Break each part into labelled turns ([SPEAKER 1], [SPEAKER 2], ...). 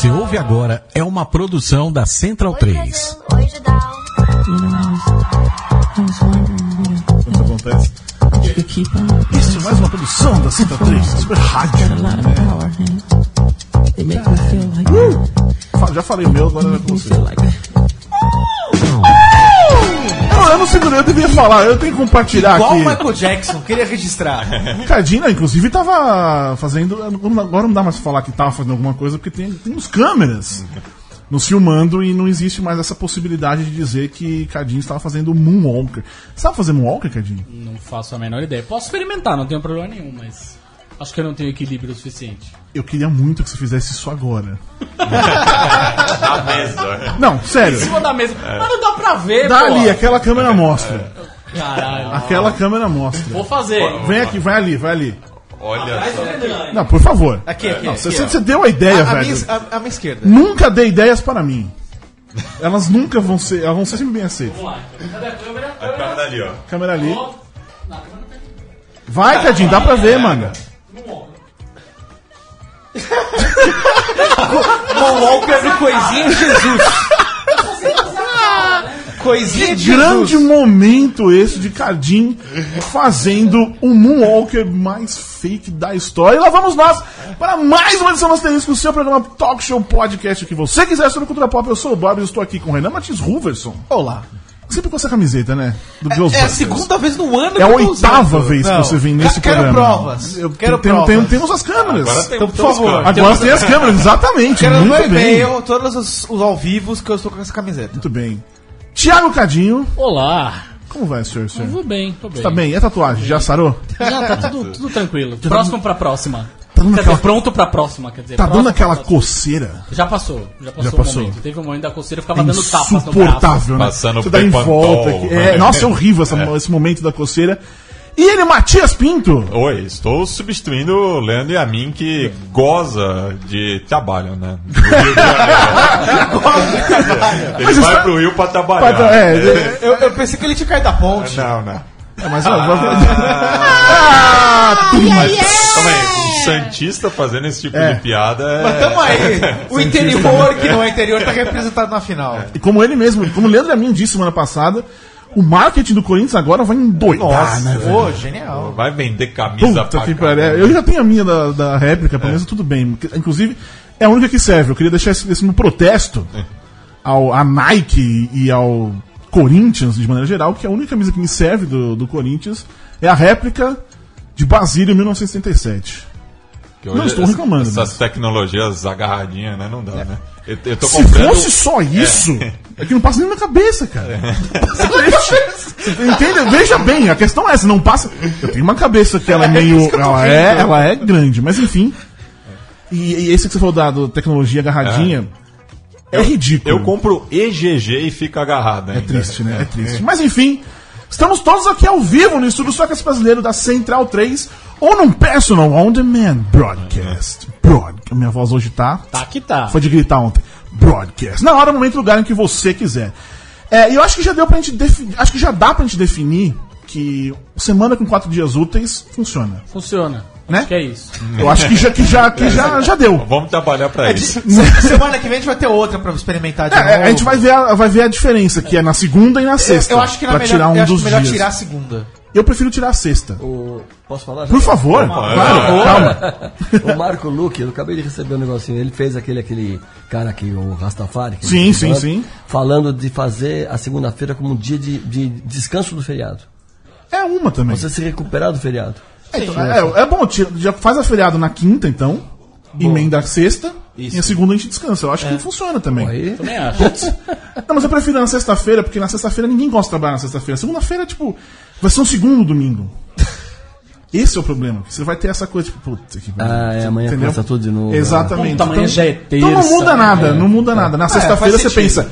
[SPEAKER 1] você ouve agora é uma produção da Central 3.
[SPEAKER 2] Quando acontece. Isso é mais uma produção da Central 3, super rádio. Fa- Já falei o meu, agora é com você. Não, eu não segurei, eu devia falar, eu tenho que compartilhar
[SPEAKER 3] Igual o
[SPEAKER 2] aqui.
[SPEAKER 3] Michael Jackson, queria registrar.
[SPEAKER 2] Cardina, inclusive, tava fazendo. Agora não dá mais pra falar que tava fazendo alguma coisa, porque tem, tem uns câmeras nos filmando e não existe mais essa possibilidade de dizer que Cardinho estava fazendo Moonwalker. Você estava fazendo Moonwalker, Cardinho?
[SPEAKER 4] Não faço a menor ideia. Posso experimentar, não tenho problema nenhum, mas acho que eu não tenho equilíbrio suficiente.
[SPEAKER 2] Eu queria muito que você fizesse isso agora.
[SPEAKER 5] Na mesa.
[SPEAKER 2] Não,
[SPEAKER 4] Em
[SPEAKER 2] sério.
[SPEAKER 4] cima da mesa. Mas não dá pra ver,
[SPEAKER 2] Dá
[SPEAKER 4] pô.
[SPEAKER 2] ali, aquela câmera mostra.
[SPEAKER 4] Caralho.
[SPEAKER 2] Aquela câmera mostra.
[SPEAKER 4] Vou fazer.
[SPEAKER 2] Vem aqui, vai ali, vai ali.
[SPEAKER 5] Olha só.
[SPEAKER 2] Não, por favor.
[SPEAKER 3] Aqui, aqui.
[SPEAKER 2] Não,
[SPEAKER 3] aqui,
[SPEAKER 2] você,
[SPEAKER 3] ó.
[SPEAKER 2] você deu a ideia,
[SPEAKER 3] a, a
[SPEAKER 2] velho.
[SPEAKER 3] minha, a, a minha esquerda.
[SPEAKER 2] Nunca dê ideias para mim. Elas nunca vão ser. Elas vão ser sempre bem aceitas.
[SPEAKER 4] Vamos lá. Cadê a câmera?
[SPEAKER 5] A câmera ali, ó.
[SPEAKER 2] Câmera ali.
[SPEAKER 4] Ó, na câmera tem.
[SPEAKER 2] Vai, Cadinho, dá pra ver, mano.
[SPEAKER 3] Moonwalker do Coisinha Jesus. Coisinha de
[SPEAKER 2] Grande
[SPEAKER 3] Jesus.
[SPEAKER 2] momento esse de Cardim fazendo o Moonwalker mais fake da história. E lá vamos nós para mais uma edição do Asterisco, o seu programa Talk Show Podcast. O que você quiser sobre cultura pop. Eu sou o Bob e estou aqui com o Renan Martins Ruverson.
[SPEAKER 3] Olá.
[SPEAKER 2] Sempre com essa camiseta, né? Do
[SPEAKER 3] É a
[SPEAKER 2] Ghostbusters.
[SPEAKER 3] segunda vez no ano
[SPEAKER 2] É a
[SPEAKER 3] que eu tô
[SPEAKER 2] oitava
[SPEAKER 3] usando.
[SPEAKER 2] vez que
[SPEAKER 3] Não.
[SPEAKER 2] você vem nesse
[SPEAKER 3] Quero
[SPEAKER 2] programa.
[SPEAKER 3] provas.
[SPEAKER 2] Eu
[SPEAKER 3] Quero
[SPEAKER 2] tenho-
[SPEAKER 3] provas.
[SPEAKER 2] tenho- temos as câmeras.
[SPEAKER 5] Agora tem
[SPEAKER 3] Então, por
[SPEAKER 5] tem
[SPEAKER 3] favor.
[SPEAKER 2] Agora tem as câmeras, exatamente.
[SPEAKER 3] Quero
[SPEAKER 2] Muito bem.
[SPEAKER 3] e-mail todos os, os ao vivos que eu estou com essa camiseta.
[SPEAKER 2] Muito bem. Tiago Cadinho,
[SPEAKER 4] Olá.
[SPEAKER 2] como vai, senhor? senhor?
[SPEAKER 4] Tudo bem, tô bem.
[SPEAKER 2] Tá bem, e a tatuagem? Já sarou?
[SPEAKER 4] Já tá tudo, tudo tranquilo. Próximo pra próxima.
[SPEAKER 2] Tá dando
[SPEAKER 4] Quer
[SPEAKER 2] aquela,
[SPEAKER 4] dizer, pronto pra próxima, quer dizer.
[SPEAKER 2] tá
[SPEAKER 4] próximo
[SPEAKER 2] dando aquela
[SPEAKER 4] próxima.
[SPEAKER 2] coceira
[SPEAKER 4] Já passou, já passou,
[SPEAKER 2] Já passou.
[SPEAKER 4] o momento. Teve um momento da coceira, eu ficava
[SPEAKER 2] É
[SPEAKER 4] dando tapas no braço.
[SPEAKER 2] insuportável, né?
[SPEAKER 5] Passando
[SPEAKER 2] Você dá em volta. aqui. É,
[SPEAKER 5] né?
[SPEAKER 2] nossa, é horrível essa- esse momento da coceira. E ele, Matias Pinto.
[SPEAKER 5] Oi, estou substituindo o Leandro e a mim que goza de trabalho, né? Ele
[SPEAKER 2] Mas
[SPEAKER 5] vai
[SPEAKER 2] está-
[SPEAKER 5] pro Rio pra trabalhar.
[SPEAKER 2] Pra- é, é,
[SPEAKER 3] Eu, eu pensei que ele tinha caído da ponte.
[SPEAKER 5] Não, não.
[SPEAKER 2] é, mas ó,
[SPEAKER 5] Mas, calma aí, um Santista fazendo esse tipo
[SPEAKER 2] É.
[SPEAKER 5] de piada é...
[SPEAKER 3] Mas tamo aí. O interior, que não é interior, tá representado na final.
[SPEAKER 2] E como ele mesmo, como o Leandro Amin disse semana passada, o marketing do Corinthians agora vai endoidar,
[SPEAKER 5] Nossa,
[SPEAKER 2] né, velho?
[SPEAKER 3] Pô, genial.
[SPEAKER 5] Vai vender camisa
[SPEAKER 2] Puta
[SPEAKER 5] pra
[SPEAKER 2] pariu. Eu já tenho a minha da, da réplica, pelo menos tudo bem. Inclusive, é a única que serve. Eu queria deixar esse, esse meu protesto ao, à Nike e ao Corinthians, de maneira geral, que a única camisa que me serve do, do Corinthians é a réplica de Basílio 1967. Não estou reclamando,
[SPEAKER 5] Essas tecnologias agarradinhas, né? Não dá, né? Eu, eu tô
[SPEAKER 2] Se
[SPEAKER 5] comprando...
[SPEAKER 2] fosse só isso, é. que não passa nem na cabeça, cara. Você entende? Veja bem, a questão é essa, não passa. Eu tenho uma cabeça que ela é meio. Ela é, ela é grande, mas enfim. E, e esse que você falou da tecnologia agarradinha é, ridículo.
[SPEAKER 5] Eu compro EGG e fica agarrado
[SPEAKER 2] É
[SPEAKER 5] ainda.
[SPEAKER 2] triste, né? É triste. Mas enfim, estamos todos aqui ao vivo no estúdio Socas Brasileiro da Central 3 ou num personal on demand broadcast. Broad... Minha voz hoje tá.
[SPEAKER 4] Tá que tá.
[SPEAKER 2] Foi de gritar ontem. Broadcast. Na hora, momento, lugar em que você quiser. É, e eu acho que já deu pra gente definir. Acho que já dá pra gente definir que semana com quatro dias úteis funciona.
[SPEAKER 4] Funciona.
[SPEAKER 2] Né?
[SPEAKER 4] Acho que é isso.
[SPEAKER 2] Eu acho que já, que já, que já, já deu.
[SPEAKER 5] Vamos trabalhar pra isso.
[SPEAKER 3] Se- Semana que vem a gente vai ter outra pra experimentar de
[SPEAKER 2] É,
[SPEAKER 3] novo.
[SPEAKER 2] a gente vai ver a, vai ver a diferença, que é na segunda e na sexta.
[SPEAKER 3] Eu, eu acho que na melhor,
[SPEAKER 2] tirar um
[SPEAKER 3] eu acho
[SPEAKER 2] dos
[SPEAKER 3] melhor
[SPEAKER 2] dias.
[SPEAKER 3] tirar a segunda.
[SPEAKER 2] Eu prefiro tirar a sexta.
[SPEAKER 6] O- Posso falar? já?
[SPEAKER 2] Por favor. Claro, calma.
[SPEAKER 6] O Marco Luque, eu acabei de receber um negocinho. Ele fez aquele, aquele cara aqui, o Rastafari. que
[SPEAKER 2] Sim, sim,
[SPEAKER 6] falando,
[SPEAKER 2] sim.
[SPEAKER 6] Falando de fazer a segunda-feira como um dia de, de descanso do feriado.
[SPEAKER 2] É uma também.
[SPEAKER 6] Você se recuperar do feriado.
[SPEAKER 2] É, então, é, é bom, já faz a feriado na quinta, então. Emenda a sexta. E a segunda a gente descansa. Eu acho que funciona também.
[SPEAKER 6] Aí,
[SPEAKER 4] Também acho.
[SPEAKER 2] Não, mas eu prefiro na sexta-feira, porque na sexta-feira ninguém gosta de trabalhar na sexta-feira. Segunda-feira, tipo, vai ser um segundo domingo. Esse é o problema. Você vai ter essa coisa, tipo, puta que.
[SPEAKER 6] Ah, é, amanhã
[SPEAKER 2] Entendeu?
[SPEAKER 6] começa tudo de novo.
[SPEAKER 2] Exatamente.
[SPEAKER 4] Puta, amanhã já é
[SPEAKER 2] Então não
[SPEAKER 4] terça,
[SPEAKER 2] muda nada,
[SPEAKER 4] né?
[SPEAKER 2] não muda nada. Na sexta-feira
[SPEAKER 3] faz
[SPEAKER 2] você
[SPEAKER 3] sentido.
[SPEAKER 2] pensa.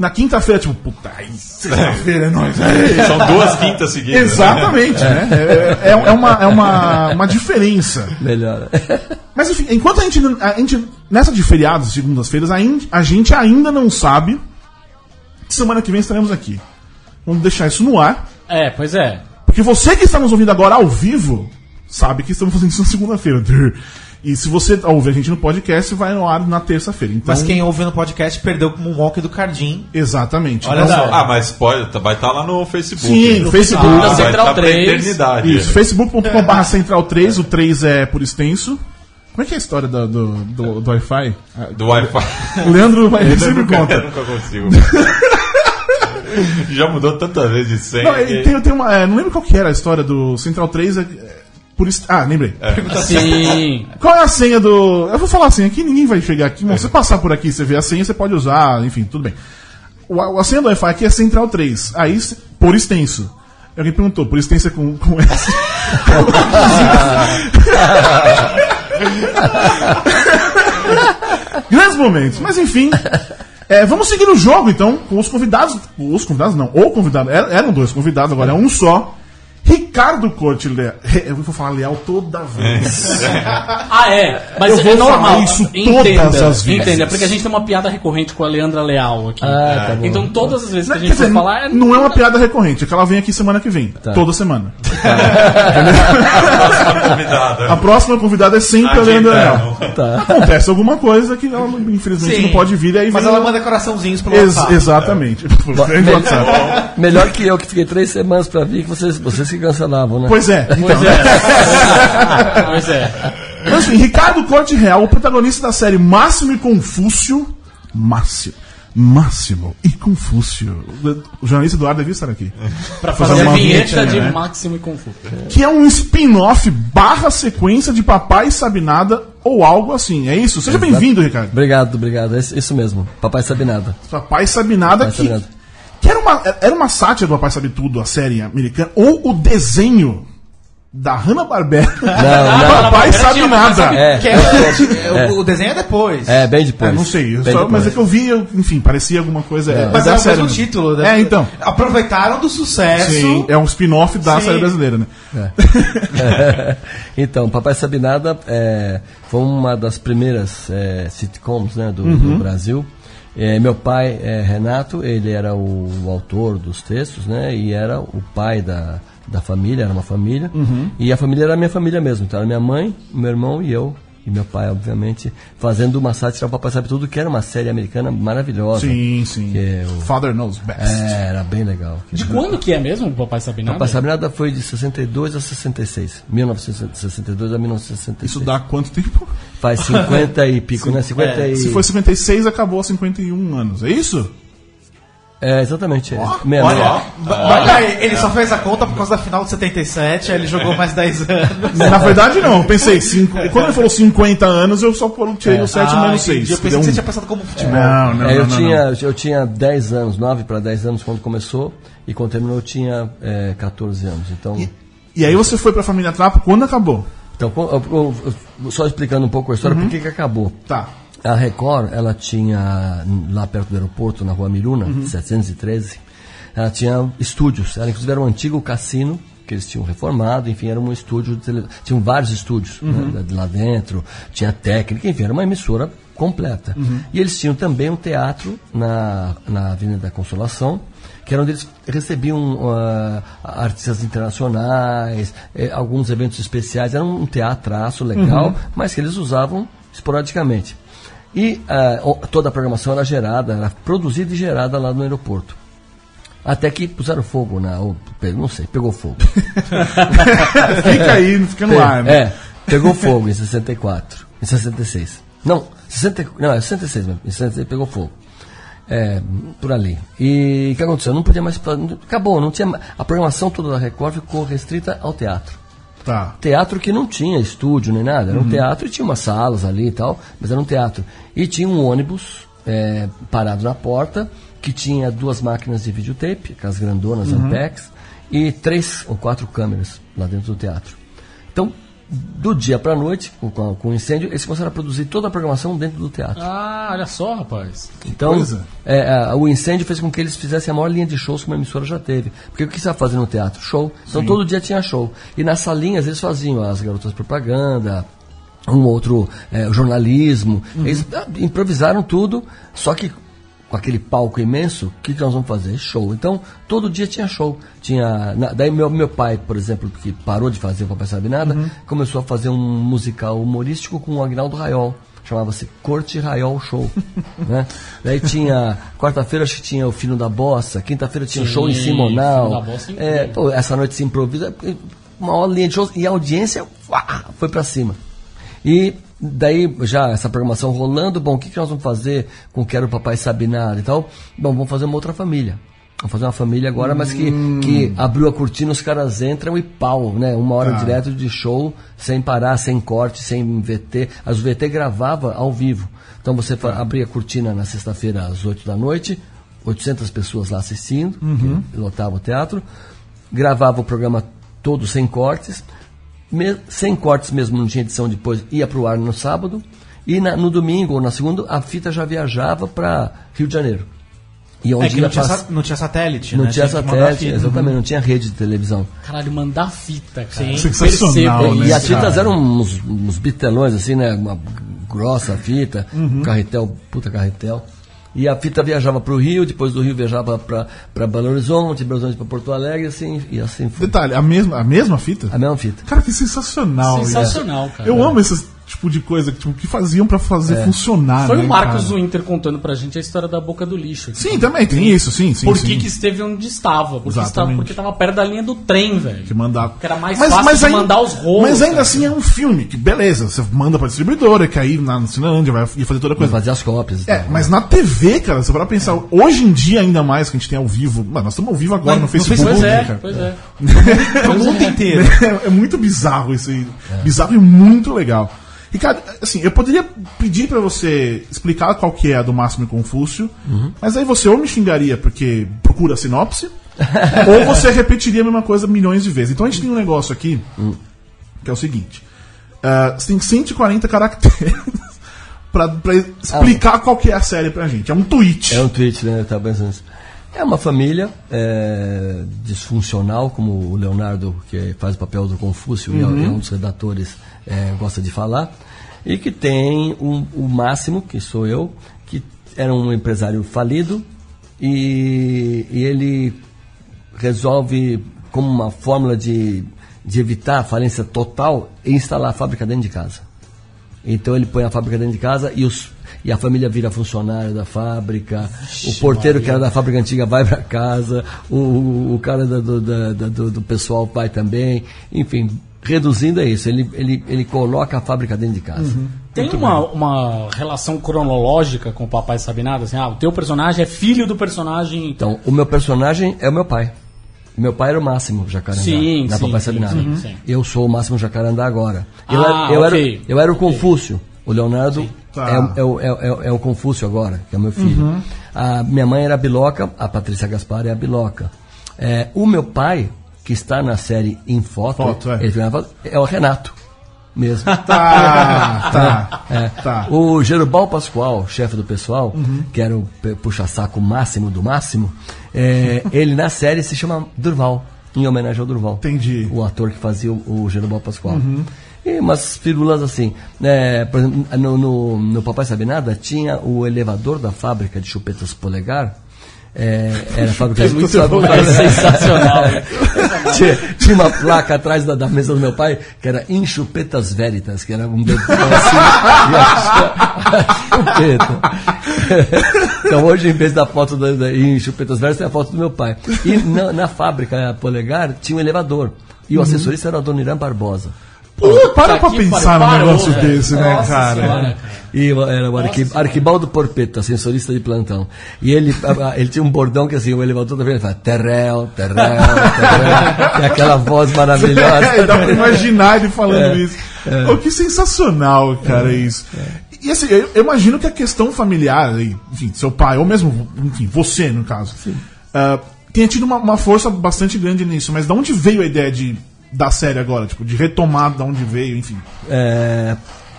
[SPEAKER 2] Na quinta-feira, tipo, puta, aí, sexta-feira é nóis. aí.
[SPEAKER 5] São duas quintas seguidas.
[SPEAKER 2] Exatamente, né? É, é, é uma, é uma, uma diferença.
[SPEAKER 6] Melhor.
[SPEAKER 2] Mas enfim, enquanto a gente, a gente nessa de feriados, segundas-feiras, a gente ainda não sabe que semana que vem estaremos aqui. Vamos deixar isso no ar,
[SPEAKER 4] É, pois é.
[SPEAKER 2] porque você que está nos ouvindo agora ao vivo, sabe que estamos fazendo isso na segunda-feira. E se você ouve a gente no podcast, vai no ar na terça-feira. Então,
[SPEAKER 3] Mas quem ouve no podcast perdeu como um walk do Cardim.
[SPEAKER 2] Exatamente.
[SPEAKER 3] Olha
[SPEAKER 2] Então,
[SPEAKER 3] só.
[SPEAKER 5] Ah, mas pode, vai estar lá no Facebook.
[SPEAKER 2] Sim,
[SPEAKER 5] No
[SPEAKER 2] Facebook.
[SPEAKER 5] Ah, vai
[SPEAKER 4] Central
[SPEAKER 5] tá pra
[SPEAKER 4] 3.
[SPEAKER 5] eternidade.
[SPEAKER 2] Isso, facebook.com.br central 3, o 3 é por extenso. Como é que é a história do, do, do, do Wi-Fi? Ah,
[SPEAKER 5] Do Wi-Fi.
[SPEAKER 2] O Leandro vai sempre
[SPEAKER 5] nunca, eu
[SPEAKER 2] conta.
[SPEAKER 5] nunca consigo. Já mudou tanta vez de senha.
[SPEAKER 2] Não,
[SPEAKER 5] que-
[SPEAKER 2] tem, tem uma, é, não lembro qual que era a história do Central 3. É, é, por, est- ah, lembrei.
[SPEAKER 4] Sim.
[SPEAKER 2] Qual é a senha do. Eu vou falar a senha aqui, ninguém vai chegar aqui. Bom, se você passar por aqui, você vê a senha, você pode usar, enfim, tudo bem. O, a senha do Wi-Fi aqui é Central 3. Aí, por extenso. Alguém perguntou, por extenso é com, com S. Grandes momentos. Mas enfim. é, vamos seguir o jogo, então, com os convidados. Os convidados não, ou convidado. Eram, eram dois convidados, agora é um só. Ricardo Corte Leal. Eu vou falar Leal toda vez.
[SPEAKER 4] Ah, é. Mas
[SPEAKER 2] Eu vou
[SPEAKER 4] é normal.
[SPEAKER 2] falar isso
[SPEAKER 4] entenda,
[SPEAKER 2] todas as vezes.
[SPEAKER 4] Entenda, porque a gente tem uma piada recorrente com a Leandra Leal aqui.
[SPEAKER 6] Ah, tá bom.
[SPEAKER 4] Então todas as vezes que a gente for falar. é-
[SPEAKER 2] não é uma piada recorrente, é que ela vem aqui semana que vem.
[SPEAKER 6] Tá.
[SPEAKER 2] Toda semana.
[SPEAKER 5] Próxima convidada.
[SPEAKER 2] A próxima convidada é sempre a
[SPEAKER 5] Ah,
[SPEAKER 2] Leandra. Leal.
[SPEAKER 6] Tá.
[SPEAKER 2] Acontece alguma coisa que ela, infelizmente,
[SPEAKER 3] Sim.
[SPEAKER 2] não pode vir, aí
[SPEAKER 3] Mas ela
[SPEAKER 2] o-
[SPEAKER 3] manda coraçãozinhos pro
[SPEAKER 2] Ex-
[SPEAKER 3] WhatsApp.
[SPEAKER 2] exatamente. Por grande
[SPEAKER 6] me-
[SPEAKER 2] WhatsApp.
[SPEAKER 6] Melhor que eu, que fiquei três semanas pra vir, que vocês, vocês que cancelavam, né?
[SPEAKER 2] Pois é. Então,
[SPEAKER 4] Pois é. pois é.
[SPEAKER 2] Mas enfim, Ricardo Corte Real, o protagonista da série Máximo e Confúcio. Máximo. Máximo e Confúcio. O jornalista Eduardo devia estar aqui.
[SPEAKER 4] Pra
[SPEAKER 2] Fazer
[SPEAKER 4] fazer a
[SPEAKER 2] uma
[SPEAKER 4] vinheta
[SPEAKER 2] vinhetinha,
[SPEAKER 4] de
[SPEAKER 2] né?
[SPEAKER 4] Máximo e Confuso.
[SPEAKER 2] Que é um spin-off barra sequência de Papai Sabe Nada ou algo assim. É isso? Seja bem-vindo, Ricardo.
[SPEAKER 6] Obrigado, obrigado. É isso mesmo. Papai sabe nada.
[SPEAKER 2] Papai Sabe Nada
[SPEAKER 6] Papai
[SPEAKER 2] que,
[SPEAKER 6] Sabe Nada.
[SPEAKER 2] Que era, uma, era uma sátira do Papai Sabe Tudo, a série americana, ou o desenho da Hanna-Barbera.
[SPEAKER 6] não.
[SPEAKER 2] Papai Sabe
[SPEAKER 4] tinha
[SPEAKER 2] Nada.
[SPEAKER 6] É,
[SPEAKER 3] Que é- o- O desenho é depois.
[SPEAKER 6] é bem depois.
[SPEAKER 2] É, não sei, só- mas
[SPEAKER 6] depois.
[SPEAKER 2] é que eu vi, eu- enfim, parecia alguma coisa. é,
[SPEAKER 3] Mas
[SPEAKER 2] é
[SPEAKER 3] é o mesmo título. né?
[SPEAKER 2] É, então.
[SPEAKER 3] Aproveitaram do sucesso.
[SPEAKER 2] Sim, é um spin-off da
[SPEAKER 3] Sim.
[SPEAKER 2] série brasileira, né?
[SPEAKER 6] então, Papai Sabe Nada é, foi uma das primeiras é, sitcoms né, do,
[SPEAKER 2] Uhum.
[SPEAKER 6] do Brasil. É, meu pai, é, Renato, ele era o, autor dos textos, né? E era o pai da, da família, era uma família.
[SPEAKER 2] Uhum.
[SPEAKER 6] E a família era a minha família mesmo. Então era minha mãe, meu irmão e eu. E meu pai, obviamente, fazendo uma sátira ao Papai Sabe Tudo, que era uma série americana maravilhosa.
[SPEAKER 2] Sim, sim.
[SPEAKER 6] Que é o-
[SPEAKER 2] Father Knows Best.
[SPEAKER 6] É, era bem legal.
[SPEAKER 4] De quando que é mesmo o Papai Sabe Nada?
[SPEAKER 6] Papai Sabe Nada foi de 62 a 1966. 1962 a 1966.
[SPEAKER 2] Isso dá quanto tempo?
[SPEAKER 6] Faz 50 e pico, né? 50 e...
[SPEAKER 2] Se foi 56, acabou 51 anos. É isso?
[SPEAKER 6] É, exatamente. É. Meia-
[SPEAKER 3] Olha, olha aí, ele só fez a conta por causa da final de 77, aí ele jogou mais 10 anos.
[SPEAKER 2] Na verdade, não. Eu pensei, cinco, quando ele falou 50 anos, eu só tirei o 7
[SPEAKER 3] Ah,
[SPEAKER 2] menos
[SPEAKER 3] entendi.
[SPEAKER 2] 6.
[SPEAKER 3] Eu pensei que você tinha pensado como futebol.
[SPEAKER 2] Não, não,
[SPEAKER 6] É, eu,
[SPEAKER 2] não, não,
[SPEAKER 6] tinha,
[SPEAKER 2] não.
[SPEAKER 6] eu tinha 10 anos, 9 para 10 anos quando começou, e quando terminou eu tinha é, 14 anos. Então,
[SPEAKER 2] E aí você foi pra Família Trapo quando acabou?
[SPEAKER 6] então eu- eu- eu- só explicando um pouco a história,
[SPEAKER 2] Uhum.
[SPEAKER 6] por que que acabou.
[SPEAKER 2] Tá.
[SPEAKER 6] A Record, ela tinha, lá perto do aeroporto, na rua Miruna,
[SPEAKER 2] Uhum.
[SPEAKER 6] 713, ela tinha estúdios. Ela, inclusive, era um antigo cassino, que eles tinham reformado, enfim, era um estúdio de tele... Tinham vários estúdios
[SPEAKER 2] Uhum.
[SPEAKER 6] né, lá dentro, tinha técnica, enfim, era uma emissora completa.
[SPEAKER 2] Uhum.
[SPEAKER 6] E eles tinham também um teatro na, na Avenida da Consolação, que era onde eles recebiam ah, artistas internacionais, eh, alguns eventos especiais. Era um teatraço legal,
[SPEAKER 2] Uhum.
[SPEAKER 6] mas que eles usavam esporadicamente. E o- toda a programação era gerada, era produzida e gerada lá no aeroporto. Até que puseram fogo na. Ou, não sei, pegou fogo.
[SPEAKER 2] Fica aí, fica no ar, né?
[SPEAKER 6] É, pegou fogo em 64. Em 66. Não, 60, não, é 66 mesmo. Em 66 pegou fogo. É, por ali. E o que aconteceu? Não podia mais. Acabou, não tinha. A programação toda da Record ficou restrita ao teatro.
[SPEAKER 2] Tá.
[SPEAKER 6] Teatro que não tinha estúdio nem nada. Era um teatro e tinha umas salas ali e tal, mas era um teatro. E tinha um ônibus é, parado na porta, que tinha duas máquinas de videotape, aquelas grandonas Ampex, e três ou quatro câmeras lá dentro do teatro. Então, do dia para a noite, com, com o incêndio, eles começaram a produzir toda a programação dentro do teatro.
[SPEAKER 4] Ah, olha só, rapaz.
[SPEAKER 6] Então, é, a- o incêndio fez com que eles fizessem a maior linha de shows que uma emissora já teve. Porque o que você estava fazendo no teatro? Show. Então todo dia tinha show. E nas salinhas eles faziam as garotas propaganda, um outro é, jornalismo. Eles ah, improvisaram tudo, só que com aquele palco imenso, o que, que nós vamos fazer? Show. Então, todo dia tinha show. Tinha, na- daí meu, meu pai, por exemplo, que parou de fazer o Papai Sabe Nada, começou a fazer um musical humorístico com o Agnaldo Raiol. Chamava-se Corte Raiol Show. né? Daí tinha, quarta-feira acho que tinha o Fino da Bossa, quinta-feira tinha
[SPEAKER 4] Sim,
[SPEAKER 6] show em Simonal.
[SPEAKER 4] Bossa,
[SPEAKER 6] é, pô, essa noite se improvisa, uma hora linha de shows, e a audiência uá, foi pra cima. E daí, já essa programação rolando, bom, o que, que nós vamos fazer com Quero Papai Sabe Nada e tal? Bom, vamos fazer uma outra família. Vamos fazer uma família agora, mas que, que abriu a cortina, os caras entram e pau, né? Uma hora direto de show, sem parar, sem corte, sem VT. As VT gravava ao vivo. Então você fa- abria a cortina na sexta-feira às 8 da noite, 800 pessoas lá assistindo, que lotava o teatro, gravava o programa todo sem cortes, sem cortes mesmo, não tinha edição depois, ia para o ar no sábado, e na- no domingo ou na segunda a fita já viajava para Rio de Janeiro. E
[SPEAKER 3] É
[SPEAKER 6] onde
[SPEAKER 3] que não tinha,
[SPEAKER 6] pass-
[SPEAKER 3] não tinha satélite,
[SPEAKER 6] não
[SPEAKER 3] né?
[SPEAKER 6] tinha satélite,
[SPEAKER 3] fita.
[SPEAKER 6] exatamente, não tinha rede de televisão.
[SPEAKER 4] Caralho, mandar fita, cara.
[SPEAKER 3] Sim.
[SPEAKER 2] Sensacional,
[SPEAKER 4] Percebo
[SPEAKER 2] né,
[SPEAKER 6] e as
[SPEAKER 2] cara?
[SPEAKER 6] fitas eram uns, uns bitelões, assim, né? Uma grossa fita, um carretel, puta carretel. E a fita viajava para o Rio, depois do Rio viajava para Belo Horizonte, Belo Horizonte para Porto Alegre, assim, e assim foi.
[SPEAKER 2] Detalhe, a mesma, a mesma fita?
[SPEAKER 6] A mesma fita.
[SPEAKER 2] Cara, que sensacional.
[SPEAKER 4] Sensacional,
[SPEAKER 2] isso.
[SPEAKER 4] cara.
[SPEAKER 2] Eu amo esse tipo de coisa que, tipo, que faziam pra fazer funcionar.
[SPEAKER 4] Foi
[SPEAKER 2] né,
[SPEAKER 4] o Marcos
[SPEAKER 2] cara?
[SPEAKER 4] Winter contando pra gente a história da boca do lixo.
[SPEAKER 2] Sim, também tem isso, sim, sim.
[SPEAKER 4] Por
[SPEAKER 2] sim.
[SPEAKER 4] que, esteve onde estava? Porque estava,
[SPEAKER 2] Exatamente.
[SPEAKER 4] porque estava perto da linha do trem, velho.
[SPEAKER 2] Que mandar.
[SPEAKER 4] Que era mais fácil de mandar os rolos,
[SPEAKER 2] Mas ainda
[SPEAKER 4] cara.
[SPEAKER 2] assim é um filme, que beleza, você manda pra distribuidora, que aí na Cinelândia vai ia fazer toda a coisa.
[SPEAKER 6] fazer as cópias.
[SPEAKER 2] É, mas na TV, cara, você vai pensar, hoje em dia ainda mais que a gente tem ao vivo, mano, nós estamos ao vivo agora
[SPEAKER 3] Mas
[SPEAKER 2] no Facebook,
[SPEAKER 4] Pois
[SPEAKER 2] né,
[SPEAKER 4] é,
[SPEAKER 2] cara?
[SPEAKER 4] pois é.
[SPEAKER 3] O mundo inteiro.
[SPEAKER 2] É, é muito bizarro isso aí. Bizarro e muito legal. Ricardo, assim, eu poderia pedir pra você explicar qual que é a do Máximo e Confúcio, mas aí você ou me xingaria porque procura a sinopse, ou você repetiria a mesma coisa milhões de vezes. Então a gente tem um negócio aqui, que é o seguinte. ah, você tem 140 caracteres pra, pra explicar qual que é a série pra gente. É um tweet.
[SPEAKER 6] É um tweet, né? Eu tava pensando. É uma família é, disfuncional, como o Leonardo, que faz o papel do Confúcio e é- é um dos redatores, é, gosta de falar, e que tem um- o Máximo, que sou eu, que era um empresário falido, e, e ele resolve, como uma fórmula de, de evitar a falência total, instalar a fábrica dentro de casa. Então ele põe a fábrica dentro de casa e, os, e a família vira funcionário da fábrica. o porteiro que era da fábrica antiga vai para casa. O, o, o cara da- do, da- do, do pessoal vai também. Enfim, reduzindo é isso. Ele, ele, ele coloca a fábrica dentro de casa.
[SPEAKER 4] Tem uma, uma relação cronológica com o Papai Sabe Nada? Assim, ah, o teu personagem é filho do personagem.
[SPEAKER 6] Então, o meu personagem é o meu pai. Meu pai era o Máximo Jacarandá.
[SPEAKER 4] Sim,
[SPEAKER 6] na
[SPEAKER 4] sim,
[SPEAKER 6] Papai
[SPEAKER 4] sim,
[SPEAKER 6] Sabe Nada.
[SPEAKER 4] sim, sim.
[SPEAKER 6] Eu sou o Máximo Jacarandá agora. Eu,
[SPEAKER 4] Ah,
[SPEAKER 6] era, eu,
[SPEAKER 4] ok.
[SPEAKER 6] era, eu era o Confúcio. O Leonardo
[SPEAKER 2] Tá.
[SPEAKER 6] é, o- é, é, o- é, o- é o Confúcio agora, que é o meu filho. A minha mãe era a Biloca, a Patrícia Gaspar é a Biloca. É, o meu pai, que está na série Em Foto,
[SPEAKER 2] Foto, é.
[SPEAKER 6] é o Renato mesmo.
[SPEAKER 2] Tá, tá.
[SPEAKER 6] É.
[SPEAKER 2] Tá.
[SPEAKER 6] O Gerubal Pascoal, chefe do pessoal, que era o puxa-saco máximo do máximo, é, ele na série se chama Durval, em homenagem ao Durval.
[SPEAKER 2] Entendi.
[SPEAKER 6] O ator que fazia o, o Gerubal Pascoal. E umas firulas assim. né, por exemplo, no, no, no Papai Sabe Nada tinha o elevador da fábrica de chupetas polegar. É, era a fábrica de
[SPEAKER 2] Muito
[SPEAKER 6] sabe,
[SPEAKER 2] bom.
[SPEAKER 6] cara,
[SPEAKER 4] Sensacional.
[SPEAKER 6] tinha, tinha uma placa atrás da, da mesa do meu pai que era em chupetas veritas, que era um dedão assim, e a chupeta. então hoje, em vez da foto da, da, em chupetas veritas, tem a foto do meu pai. E na, na fábrica Polegar tinha um elevador. E o assessorista era o Dona Irã Barbosa.
[SPEAKER 2] Pô, para pra pensar num negócio
[SPEAKER 4] velho.
[SPEAKER 2] desse, né,
[SPEAKER 4] Nossa
[SPEAKER 2] cara?
[SPEAKER 4] Senhora, cara.
[SPEAKER 6] E o- era o Arqui, Arquibaldo Porpeta, sensorista de plantão. E ele, ele tinha um bordão que assim, o elevador da frente ele fala, terrel, terrel, terrel, e aquela voz maravilhosa.
[SPEAKER 2] É, dá pra imaginar ele falando isso. Pô, que sensacional, cara, isso. E assim, eu, eu imagino que a questão familiar, aí, enfim, seu pai, ou mesmo, enfim, você, no caso, ah, tenha tido uma, uma força bastante grande nisso. Mas de onde veio a ideia de, da série agora? Tipo, de retomar de onde veio, enfim.
[SPEAKER 6] É,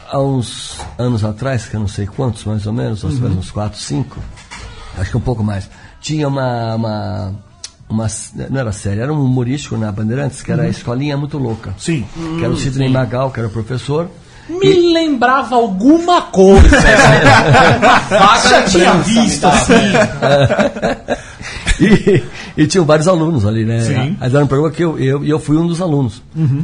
[SPEAKER 6] há uns anos atrás, que eu não sei quantos mais ou menos, seja, uns 4, 5, acho que um pouco mais, tinha uma, uma, uma- Não era série, era um humorístico na Bandeirantes, que era a Escolinha Muito Louca.
[SPEAKER 2] Sim.
[SPEAKER 6] Que era o Sidney Magal, que era o professor,
[SPEAKER 4] Me lembrava alguma coisa. Uma vaga
[SPEAKER 3] Já tinha visto,
[SPEAKER 4] dava.
[SPEAKER 3] assim.
[SPEAKER 6] E, e tinham vários alunos ali, né?
[SPEAKER 2] Sim.
[SPEAKER 6] Aí era um programa que eu, eu, eu fui um dos alunos.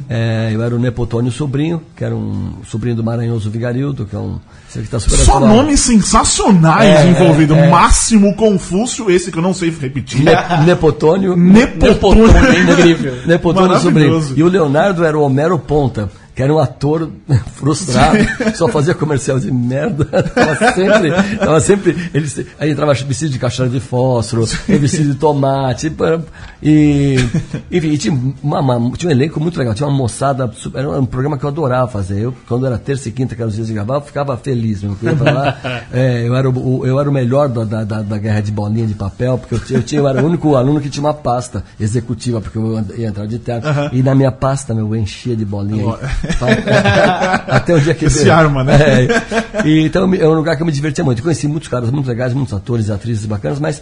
[SPEAKER 6] É, eu era o Nepotônio Sobrinho, que era um sobrinho do Maranhoso Vigarildo, que é um. Que tá super
[SPEAKER 2] Só
[SPEAKER 6] atual.
[SPEAKER 2] nomes sensacionais
[SPEAKER 6] É,
[SPEAKER 2] envolvidos.
[SPEAKER 6] é, é.
[SPEAKER 2] Máximo Confúcio, esse que eu não sei repetir.
[SPEAKER 6] Ne- Nepotônio.
[SPEAKER 2] Nepotônio.
[SPEAKER 4] Incrível.
[SPEAKER 6] Nepotônio
[SPEAKER 2] Maravilhoso.
[SPEAKER 6] Sobrinho. E o Leonardo era o Homero Ponta, que era um ator frustrado, só fazia comercial de merda. tava sempre. Tava sempre ele, aí entrava vestido de caixara de fósforo, vestido de tomate. E, enfim, e tinha, uma- uma- tinha um elenco muito legal, tinha uma moçada. Era um programa que eu adorava fazer. Eu, quando era terça e quinta, que eram os dias de gravar, eu ficava feliz. Eu, ia pra lá. É, eu, era o, eu era o melhor da, da, da- da guerra de bolinha de papel, porque eu, tinha- eu, tinha, eu era o único aluno que tinha uma pasta executiva, porque eu ia entrar de terno. E na minha pasta, meu, eu enchia de bolinha. Até o dia que.
[SPEAKER 2] Esse arma, né?
[SPEAKER 6] É, e, então é um lugar que eu me divertia muito. Conheci muitos caras muito legais, muitos atores atrizes bacanas, mas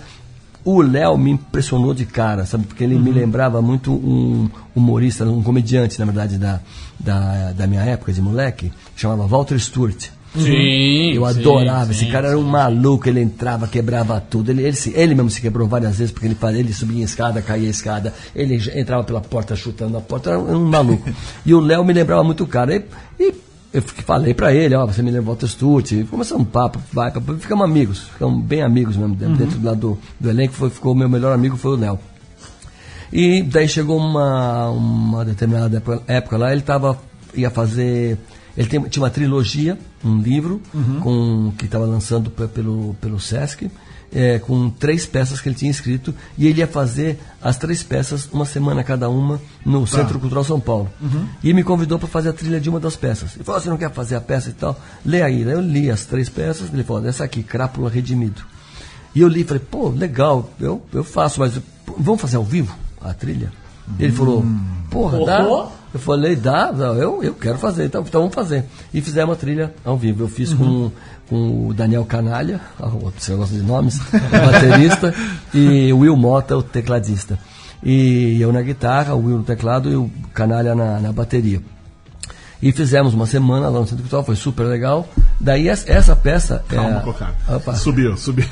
[SPEAKER 6] o Léo me impressionou de cara, sabe? Porque ele me lembrava muito um humorista, um comediante, na verdade, da, da, da minha época de moleque, que chamava Walter Stewart.
[SPEAKER 4] Sim.
[SPEAKER 6] Eu
[SPEAKER 4] sim,
[SPEAKER 6] adorava,
[SPEAKER 4] sim,
[SPEAKER 6] esse cara era um maluco, ele entrava, quebrava tudo. Ele, ele, ele mesmo se quebrou várias vezes, porque ele, fazia- ele subia a escada, caía a escada, ele entrava pela porta chutando a porta, era um, maluco. e o Léo me lembrava muito o cara. E, e eu falei pra ele, ó, você me lembra Walter Stutz, e começou um papo, vai, papo, ficamos amigos, ficamos bem amigos mesmo, dentro- dentro lá do, do elenco, foi, ficou o meu melhor amigo foi o Léo. E daí chegou uma, uma determinada época, época lá, ele tava, ia fazer. Ele tem- tinha uma trilogia, um livro, com, que estava lançando pe- pelo, pelo Sesc, é, com três peças que ele tinha escrito, e ele ia fazer as três peças, uma semana cada uma, no Centro Cultural São Paulo. E me convidou para fazer a trilha de uma das peças. Ele falou: você não quer fazer a peça e tal? Lê aí. Daí eu li as três peças, ele falou: essa aqui, Crápula Redimido. E eu li e falei, pô, legal, eu, eu faço, mas vamos fazer ao vivo a trilha? Ele falou, porra, dá? Eu falei, dá, eu, eu quero fazer, então, então vamos fazer. E fizemos a trilha ao vivo. Eu fiz com, com o Daniel Canalha, ah, você gosta de nomes, o baterista, e o Will Mota, o tecladista. E eu na guitarra, o Will no teclado e o Canalha na, na bateria. E fizemos uma semana lá no Centro Cultural, foi super legal. Daí essa, peça.
[SPEAKER 2] Calma,
[SPEAKER 6] é,
[SPEAKER 2] Cocado.
[SPEAKER 6] Opa.
[SPEAKER 2] Subiu, subiu.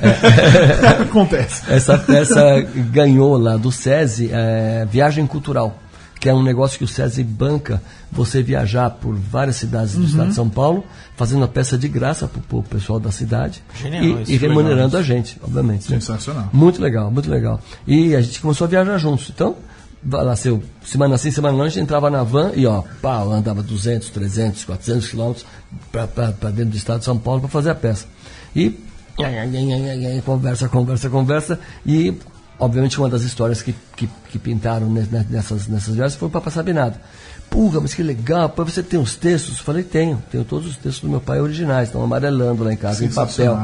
[SPEAKER 2] Acontece.
[SPEAKER 6] Essa peça ganhou lá do SESI é, Viagem Cultural, que é um negócio que o SESI banca você viajar por várias cidades do estado de São Paulo, fazendo a peça de graça para o pessoal da cidade
[SPEAKER 3] Genial,
[SPEAKER 6] e, e
[SPEAKER 3] é legal,
[SPEAKER 6] remunerando a gente, obviamente. né?
[SPEAKER 2] Sensacional.
[SPEAKER 6] Muito legal, muito legal. E a gente começou a viajar juntos. Então, vai lá, seu, semana sim, semana não, a gente entrava na van e, ó, pá, andava 200, 300, 400 quilômetros para dentro do estado de São Paulo para fazer a peça. E conversa, conversa, conversa. E, obviamente, uma das histórias que, que, que pintaram ne- ne- nessas, nessas viagens foi o Papa Sabinado. Puga, mas que legal, pô, você tem os textos? Eu falei, tenho, tenho todos os textos do meu pai originais, estão amarelando lá em casa, em papel.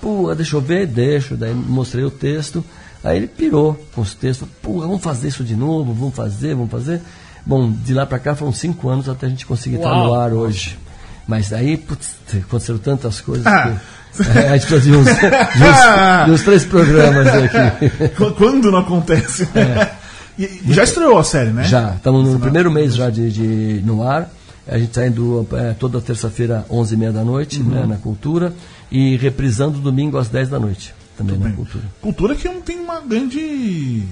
[SPEAKER 6] Pô, deixa eu ver, deixo. Daí mostrei o texto. Aí ele pirou com os textos. Pô, vamos fazer isso de novo, vamos fazer, vamos fazer. Bom, de lá pra cá foram cinco anos até a gente conseguir estar no
[SPEAKER 4] Uau.
[SPEAKER 6] ar hoje. Mas aí, putz, aconteceram tantas coisas
[SPEAKER 2] Ah.
[SPEAKER 6] que. é, a gente precisa de uns, de uns- de uns três programas aqui.
[SPEAKER 2] Qu- Quando não acontece? E, e já estreou a série, né?
[SPEAKER 6] Já, estamos no primeiro mês já de, de- no ar. A gente está indo é, toda terça-feira, 11h30 da noite, né, na Cultura. E reprisando domingo às 10 da noite, também na
[SPEAKER 2] Bem,
[SPEAKER 6] Cultura.
[SPEAKER 2] Cultura que não tem uma grande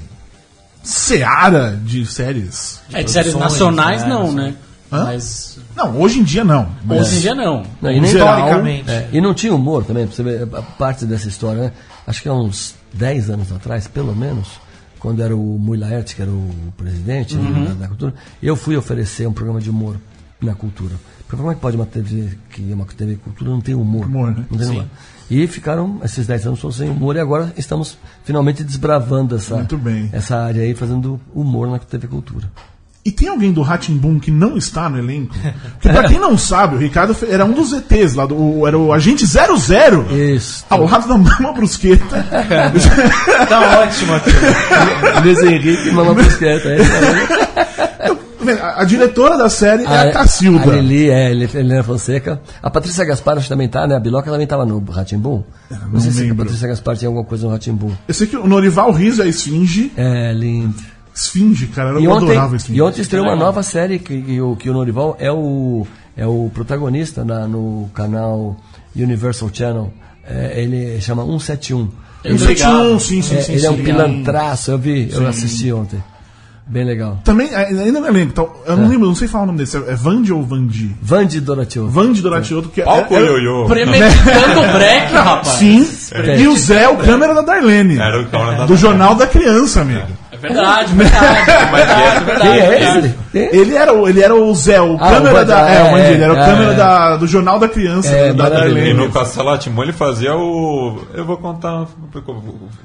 [SPEAKER 2] seara de séries.
[SPEAKER 4] É, de séries nacionais
[SPEAKER 3] né,
[SPEAKER 4] não,
[SPEAKER 3] não
[SPEAKER 4] né?
[SPEAKER 2] Hã?
[SPEAKER 4] Mas
[SPEAKER 2] Não, hoje em dia não. mas-
[SPEAKER 4] hoje em dia não.
[SPEAKER 6] Não, e nem
[SPEAKER 2] geral,
[SPEAKER 3] Historicamente.
[SPEAKER 6] É, e não tinha humor também, pra você ver a parte dessa história, né? Acho que há uns 10 anos atrás, pelo menos, quando era o Mui Laerte, que era o presidente né, da, da cultura, eu fui oferecer um programa de humor na cultura. Porque como é que pode uma TV que é uma TV cultura não tem humor?
[SPEAKER 2] Humor, né?
[SPEAKER 6] Não tem humor. E ficaram esses 10 anos todos sem humor e agora estamos finalmente desbravando essa,
[SPEAKER 2] Muito bem.
[SPEAKER 6] essa área aí, fazendo humor na TV Cultura.
[SPEAKER 2] E tem alguém do Ratimbum que não está no elenco? Porque pra quem não sabe, o Ricardo era um dos ETs lá, do, era o agente 00.
[SPEAKER 6] Isso.
[SPEAKER 2] Ao lado da Mama Brusqueta.
[SPEAKER 3] Tá ótimo aqui.
[SPEAKER 6] Luiz Henrique e Mama Brusqueta. é
[SPEAKER 2] a, a diretora da série é a
[SPEAKER 6] A
[SPEAKER 2] Cacilda.
[SPEAKER 6] Lili, é, Ele- Helena Fonseca. A Patrícia Gaspar acho que também tá, né? A Biloca também tava no Ratimbum. Não,
[SPEAKER 2] não
[SPEAKER 6] sei se a
[SPEAKER 2] lembro.
[SPEAKER 6] Patrícia Gaspar tinha alguma coisa no Ratimbum.
[SPEAKER 2] Eu sei que o Norival Riso é a Esfinge.
[SPEAKER 6] É, lindo.
[SPEAKER 2] Esfinge, cara, eu
[SPEAKER 6] E
[SPEAKER 2] adorava
[SPEAKER 6] ontem,
[SPEAKER 2] Esfinge.
[SPEAKER 6] e ontem estreou uma nova série que, que o, que o Norival é o, é o protagonista na- no canal Universal Channel. É, ele chama 171.
[SPEAKER 2] Eu sei que um, sim, sim,
[SPEAKER 6] É,
[SPEAKER 2] sim.
[SPEAKER 6] ele é um
[SPEAKER 2] sim.
[SPEAKER 6] pilantraço, eu vi, eu assisti ontem. Bem legal.
[SPEAKER 2] Também, é, ainda me lembro, então, eu não lembro, não sei falar o nome desse, é Vandi ou Vandi?
[SPEAKER 6] Vande Donatio.
[SPEAKER 2] Vandi Doratioto, que é.
[SPEAKER 5] Palco
[SPEAKER 2] é-
[SPEAKER 5] ioiô.
[SPEAKER 4] Premeditando o break, rapaz.
[SPEAKER 2] Sim, e o Zé, o câmera da Darlene.
[SPEAKER 5] Era o cara da
[SPEAKER 2] Do Jornal da Criança, amigo.
[SPEAKER 4] É verdade, verdade.
[SPEAKER 5] Mas é,
[SPEAKER 4] verdade,
[SPEAKER 6] Quem é
[SPEAKER 4] verdade.
[SPEAKER 6] esse? Quem?
[SPEAKER 2] Ele era, o- ele era o Zé, o
[SPEAKER 6] Ah,
[SPEAKER 2] câmera
[SPEAKER 6] o
[SPEAKER 2] da. É, o
[SPEAKER 6] é,
[SPEAKER 2] ele era o
[SPEAKER 6] é,
[SPEAKER 2] câmera
[SPEAKER 6] é.
[SPEAKER 2] da, do Jornal da Criança,
[SPEAKER 6] É,
[SPEAKER 2] da
[SPEAKER 6] maravilhoso.
[SPEAKER 5] E
[SPEAKER 2] Darlene.
[SPEAKER 5] no Castelo Atimão ele fazia o. Eu vou contar.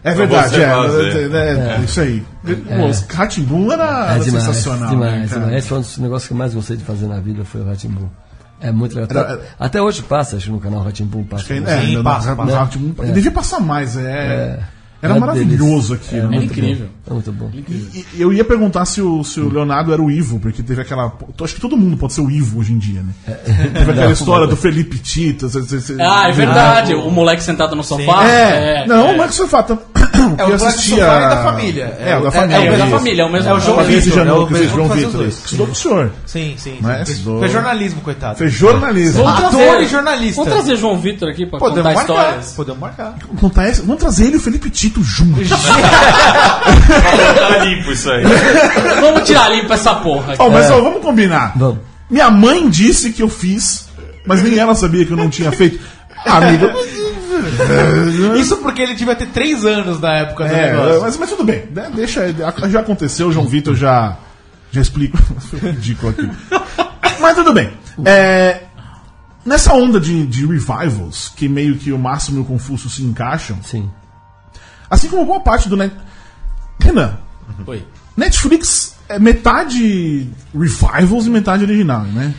[SPEAKER 2] É verdade, é, é, é, isso aí. O Ratimbun era,
[SPEAKER 6] É
[SPEAKER 2] era
[SPEAKER 6] demais,
[SPEAKER 2] sensacional.
[SPEAKER 6] demais,
[SPEAKER 2] né, cara?
[SPEAKER 6] demais. Esse foi um dos negócios que eu mais gostei de fazer na vida, foi o Ratimbu. É muito legal.
[SPEAKER 2] Era-
[SPEAKER 6] Até, até hoje passa, acho que no canal Ratimbu passa.
[SPEAKER 2] É,
[SPEAKER 3] Sim,
[SPEAKER 2] no-
[SPEAKER 3] passa, passa.
[SPEAKER 2] Rá-Tim-Bum, ele Devia passar mais, é. Era
[SPEAKER 6] É
[SPEAKER 2] maravilhoso
[SPEAKER 6] delícia.
[SPEAKER 2] aquilo.
[SPEAKER 6] É
[SPEAKER 2] né?
[SPEAKER 6] muito
[SPEAKER 4] incrível.
[SPEAKER 6] bom. É muito bom.
[SPEAKER 2] E- e eu ia perguntar se o, se o Leonardo era o Ivo, porque teve aquela. Acho que todo mundo pode ser o Ivo hoje em dia, né? Teve aquela história do Felipe Tita.
[SPEAKER 4] Ah, é verdade. O moleque sentado no sofá.
[SPEAKER 2] É, não, não é que você fala.
[SPEAKER 3] É o
[SPEAKER 2] assistia.
[SPEAKER 3] da família.
[SPEAKER 2] É, o da
[SPEAKER 3] É,
[SPEAKER 2] família.
[SPEAKER 4] É o mesmo da família, é o mesmo
[SPEAKER 3] É o João Vitor, é o mesmo
[SPEAKER 2] João Vitor. Estudou com o senhor.
[SPEAKER 3] Sim, sim. Sim. Fez,
[SPEAKER 2] Estudou-
[SPEAKER 3] fez jornalismo, coitado.
[SPEAKER 2] Fez jornalismo.
[SPEAKER 4] Vamos
[SPEAKER 3] Ator
[SPEAKER 4] trazer-
[SPEAKER 3] e jornalista.
[SPEAKER 4] Vamos trazer João Vitor aqui pra
[SPEAKER 3] Podemos
[SPEAKER 4] contar
[SPEAKER 3] marcar.
[SPEAKER 4] histórias.
[SPEAKER 3] Podemos marcar.
[SPEAKER 2] Contar essa- Vamos trazer ele e o Felipe Tito juntos.
[SPEAKER 5] Tá limpo isso aí.
[SPEAKER 4] Vamos tirar limpo essa porra.
[SPEAKER 2] Ó, mas ó, vamos combinar.
[SPEAKER 6] Vamos.
[SPEAKER 2] Minha mãe disse que eu fiz, mas nem ela sabia que eu não tinha feito. Amigo.
[SPEAKER 3] Isso porque ele devia ter três anos na época do
[SPEAKER 2] É,
[SPEAKER 3] negócio.
[SPEAKER 2] mas, mas tudo bem. né? Deixa, já aconteceu, o João Vitor já, já explica. Foi ridículo aqui. Mas tudo bem. É, nessa onda de, de revivals, que meio que o Máximo e o Confúcio se encaixam,
[SPEAKER 6] Sim.
[SPEAKER 2] assim como boa parte do. Net... Renan,
[SPEAKER 4] Oi.
[SPEAKER 2] Netflix é metade revivals e metade original, né?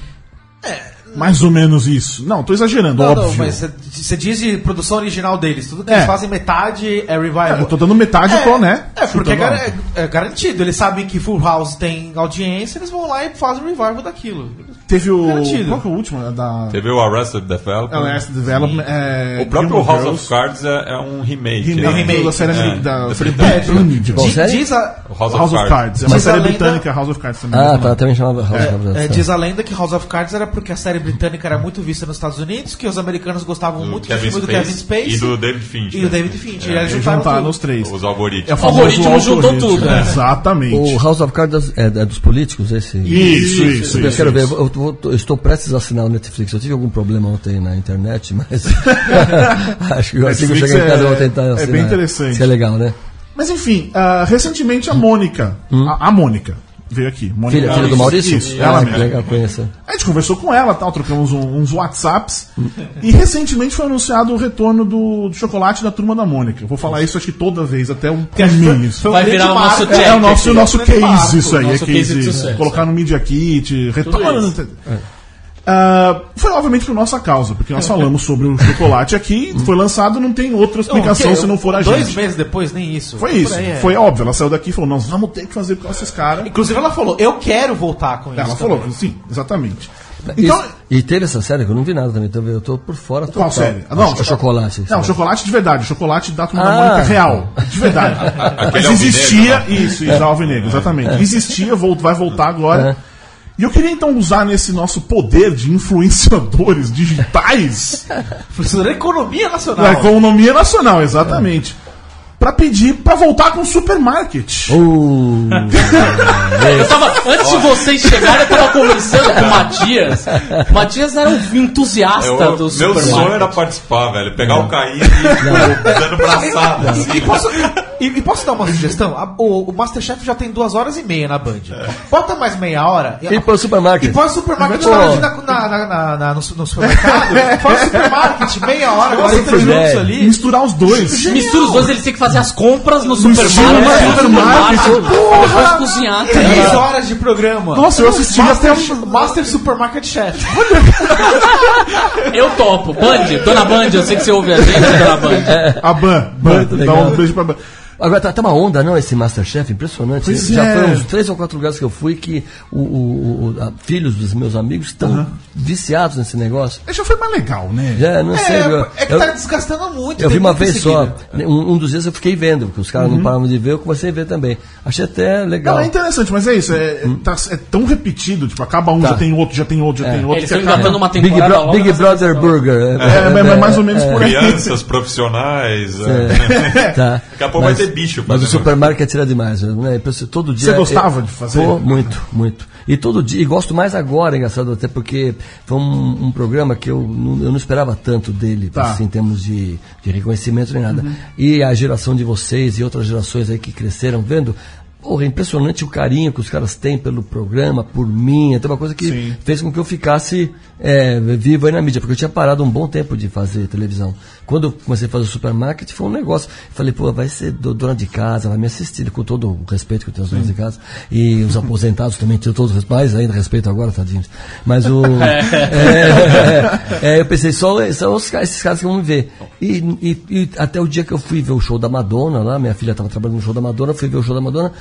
[SPEAKER 2] É. Mais ou menos isso. Não, tô exagerando,
[SPEAKER 3] Não,
[SPEAKER 2] óbvio.
[SPEAKER 3] não, mas você diz de produção original deles. Tudo que
[SPEAKER 2] É.
[SPEAKER 3] eles fazem metade é revival.
[SPEAKER 2] Eu tô dando metade
[SPEAKER 3] É,
[SPEAKER 2] pro, né?
[SPEAKER 3] É, porque é,
[SPEAKER 2] alto.
[SPEAKER 3] é- é garantido. Eles sabem que Full House tem audiência, eles vão lá e fazem o revival daquilo.
[SPEAKER 2] Teve o.
[SPEAKER 3] Garantido.
[SPEAKER 2] Qual que é o último? É Da.
[SPEAKER 5] Teve o Arrested Development.
[SPEAKER 2] Arrested Development. É,
[SPEAKER 5] O próprio House
[SPEAKER 2] Girls.
[SPEAKER 5] of Cards é, é um remake.
[SPEAKER 2] Remake,
[SPEAKER 5] né?
[SPEAKER 3] remake,
[SPEAKER 2] da série
[SPEAKER 5] é.
[SPEAKER 2] da
[SPEAKER 5] Da
[SPEAKER 2] série
[SPEAKER 5] Britânica.
[SPEAKER 6] Qual
[SPEAKER 3] Diz,
[SPEAKER 6] série?
[SPEAKER 3] diz a,
[SPEAKER 5] House,
[SPEAKER 2] House of Cards. É uma série
[SPEAKER 3] lenda-
[SPEAKER 2] britânica, House of Cards também.
[SPEAKER 6] Ah, tá, também chamava House of
[SPEAKER 3] é,
[SPEAKER 6] Cards.
[SPEAKER 3] diz a lenda que House of Cards era porque a série britânica era muito vista nos Estados Unidos, que os americanos gostavam
[SPEAKER 5] Do
[SPEAKER 3] muito do
[SPEAKER 5] Kevin
[SPEAKER 3] filme do
[SPEAKER 5] Spacey
[SPEAKER 3] Kevin Spacey
[SPEAKER 5] e do David Fincher.
[SPEAKER 3] e o David Fincher.
[SPEAKER 5] É,
[SPEAKER 3] e eles juntaram
[SPEAKER 2] os três.
[SPEAKER 5] Os algoritmos.
[SPEAKER 2] É o
[SPEAKER 4] algoritmo juntou tudo, né?
[SPEAKER 2] Exatamente.
[SPEAKER 6] O House of Cards é, é dos políticos, esse?
[SPEAKER 2] Isso, isso,
[SPEAKER 6] Eu
[SPEAKER 2] isso.
[SPEAKER 6] quero ver, eu estou prestes a assinar o Netflix. Eu tive algum problema ontem na internet, mas acho que assim que eu chegar em casa eu vou
[SPEAKER 2] é-
[SPEAKER 6] tentar
[SPEAKER 2] é
[SPEAKER 6] assinar.
[SPEAKER 2] bem interessante.
[SPEAKER 6] Isso é legal, né?
[SPEAKER 2] Mas enfim, ah, recentemente a Mônica, a, a Mônica, veio aqui. Mônica
[SPEAKER 6] Filha, filha do Maurício?
[SPEAKER 2] Isso, ela
[SPEAKER 6] ah, que
[SPEAKER 2] mesma.
[SPEAKER 6] legal, conheço.
[SPEAKER 2] A gente conversou com ela, tal, trocamos um- uns WhatsApps. e recentemente foi anunciado o retorno do, do chocolate da turma da Mônica. Eu vou falar isso acho que toda vez, até um caminho. isso.
[SPEAKER 4] Vai virar o nosso
[SPEAKER 2] É,
[SPEAKER 4] check
[SPEAKER 2] é o nosso, o nosso case, isso aí. É case,
[SPEAKER 4] case de sucesso,
[SPEAKER 2] colocar
[SPEAKER 4] é.
[SPEAKER 2] no Media Kit, retorno. Ah, foi obviamente por nossa causa, porque nós falamos sobre o chocolate aqui, foi lançado, não tem outra explicação
[SPEAKER 3] Não,
[SPEAKER 2] se não for a
[SPEAKER 3] Dois
[SPEAKER 2] gente.
[SPEAKER 3] meses depois, nem isso.
[SPEAKER 2] Foi isso,
[SPEAKER 3] aí, é.
[SPEAKER 2] foi óbvio. Ela saiu daqui e falou: Nós vamos ter que fazer com esses caras.
[SPEAKER 3] Inclusive ela falou, eu quero voltar com
[SPEAKER 2] Ela
[SPEAKER 3] isso.
[SPEAKER 2] falou,
[SPEAKER 3] também.
[SPEAKER 2] sim, exatamente. Então,
[SPEAKER 6] Isso- e teve essa série que eu não vi nada também, então eu tô por fora
[SPEAKER 2] Qual
[SPEAKER 6] total.
[SPEAKER 2] série? Ah,
[SPEAKER 6] Não, o chocolate.
[SPEAKER 2] Não, chocolate de verdade, chocolate da turma da
[SPEAKER 6] Ah.
[SPEAKER 2] Mônica real. De verdade. Mas
[SPEAKER 5] alvinegro,
[SPEAKER 2] existia.
[SPEAKER 5] né?
[SPEAKER 2] Isso, isso, alvinegro, exatamente. Existia, vol- vai voltar agora.
[SPEAKER 6] É.
[SPEAKER 2] E eu queria então usar nesse nosso poder de influenciadores digitais
[SPEAKER 3] Professor da Economia Nacional.
[SPEAKER 2] da economia nacional, exatamente. Pra pedir pra voltar com o supermarket.
[SPEAKER 6] Uh,
[SPEAKER 4] Eu tava, antes de vocês chegarem, eu tava conversando com o Matias. O Matias era um entusiasta
[SPEAKER 5] Eu-
[SPEAKER 4] do
[SPEAKER 5] meu
[SPEAKER 4] supermarket.
[SPEAKER 5] sonho era participar, velho. Pegar o Caí e dando braçada. assim.
[SPEAKER 3] E posso, e, e posso dar uma sugestão? A- o, o Masterchef já tem duas horas e meia na Band. Bota mais meia hora.
[SPEAKER 6] e para o supermarket.
[SPEAKER 3] E põe o supermarket na, na, na, na, na- na- no, no supermercado. põe o supermarket, meia hora, 40
[SPEAKER 6] que
[SPEAKER 3] minutos
[SPEAKER 6] ideia.
[SPEAKER 3] ali.
[SPEAKER 2] Misturar os dois.
[SPEAKER 4] Mistura os dois, eles têm que fazer as compras no
[SPEAKER 2] estilo
[SPEAKER 4] supermarket.
[SPEAKER 2] do supermarket.
[SPEAKER 4] Depois cozinhar.
[SPEAKER 3] Três horas de programa.
[SPEAKER 2] Nossa, eu assisti
[SPEAKER 3] Master,
[SPEAKER 2] até um-
[SPEAKER 3] Master Supermarket Chef.
[SPEAKER 4] Eu topo. Band, Dona Band, eu sei que você ouve a gente, Dona Band.
[SPEAKER 2] A Ban, Ban, dá um beijo pra Ban.
[SPEAKER 6] Agora tá, tá uma onda, não, esse Masterchef, impressionante.
[SPEAKER 2] Pois
[SPEAKER 6] Já
[SPEAKER 2] é.
[SPEAKER 6] foi uns três ou quatro lugares que eu fui que o, o- o- a- filhos dos meus amigos estão viciados nesse negócio.
[SPEAKER 2] Esse já foi mais legal, né?
[SPEAKER 6] Já, não sei. eu-
[SPEAKER 3] É, é que
[SPEAKER 6] eu-
[SPEAKER 3] tá desgastando muito.
[SPEAKER 6] Eu vi uma vez só.
[SPEAKER 3] seguida.
[SPEAKER 6] Um, um dos dias eu fiquei vendo, porque os caras
[SPEAKER 2] Uhum.
[SPEAKER 6] não paravam de ver, eu comecei a ver também. Achei até legal.
[SPEAKER 2] Não, é interessante, mas é isso. É, tá- é tão repetido, tipo, acaba um,
[SPEAKER 6] Tá.
[SPEAKER 2] já tem outro, já tem outro, já tem outro.
[SPEAKER 4] Eles estão
[SPEAKER 2] acaba-
[SPEAKER 4] engatando uma
[SPEAKER 6] Big,
[SPEAKER 4] temporada
[SPEAKER 6] Bro-
[SPEAKER 4] logo
[SPEAKER 6] Big Brother. Burger.
[SPEAKER 2] É, mas é mais ou menos por aí.
[SPEAKER 5] Crianças, profissionais. é.
[SPEAKER 6] Tá.
[SPEAKER 5] Daqui a pouco vai ter bicho
[SPEAKER 6] Mas o supermarket tira demais, né? Impressionante. Todo dia.
[SPEAKER 2] Você gostava
[SPEAKER 6] eu-
[SPEAKER 2] de fazer?
[SPEAKER 6] Pô, muito, muito. E todo dia, e gosto mais agora, engraçado, até porque foi um, um programa que eu não, eu não esperava tanto dele,
[SPEAKER 2] Tá.
[SPEAKER 6] assim, em termos de, de reconhecimento nem nada. E a geração de vocês e outras gerações aí que cresceram vendo. Porra, é impressionante o carinho que os caras têm pelo programa, por mim. Até uma coisa que
[SPEAKER 2] Sim.
[SPEAKER 6] fez com que eu ficasse é, vivo aí na mídia, porque eu tinha parado um bom tempo de fazer televisão. Quando eu comecei a fazer o supermarket, foi um negócio. Eu falei, pô, vai ser do- dona de casa, vai me assistir, com todo o respeito que eu tenho aos donos de casa. E os aposentados também, tenho todos os mais ainda respeito agora, tadinhos. Mas o. é, é, eu pensei, só, ca- esses caras que vão me ver. E, e- e até o dia que eu fui ver o show da Madonna lá, minha filha estava trabalhando no show da Madonna, fui ver o show da Madonna,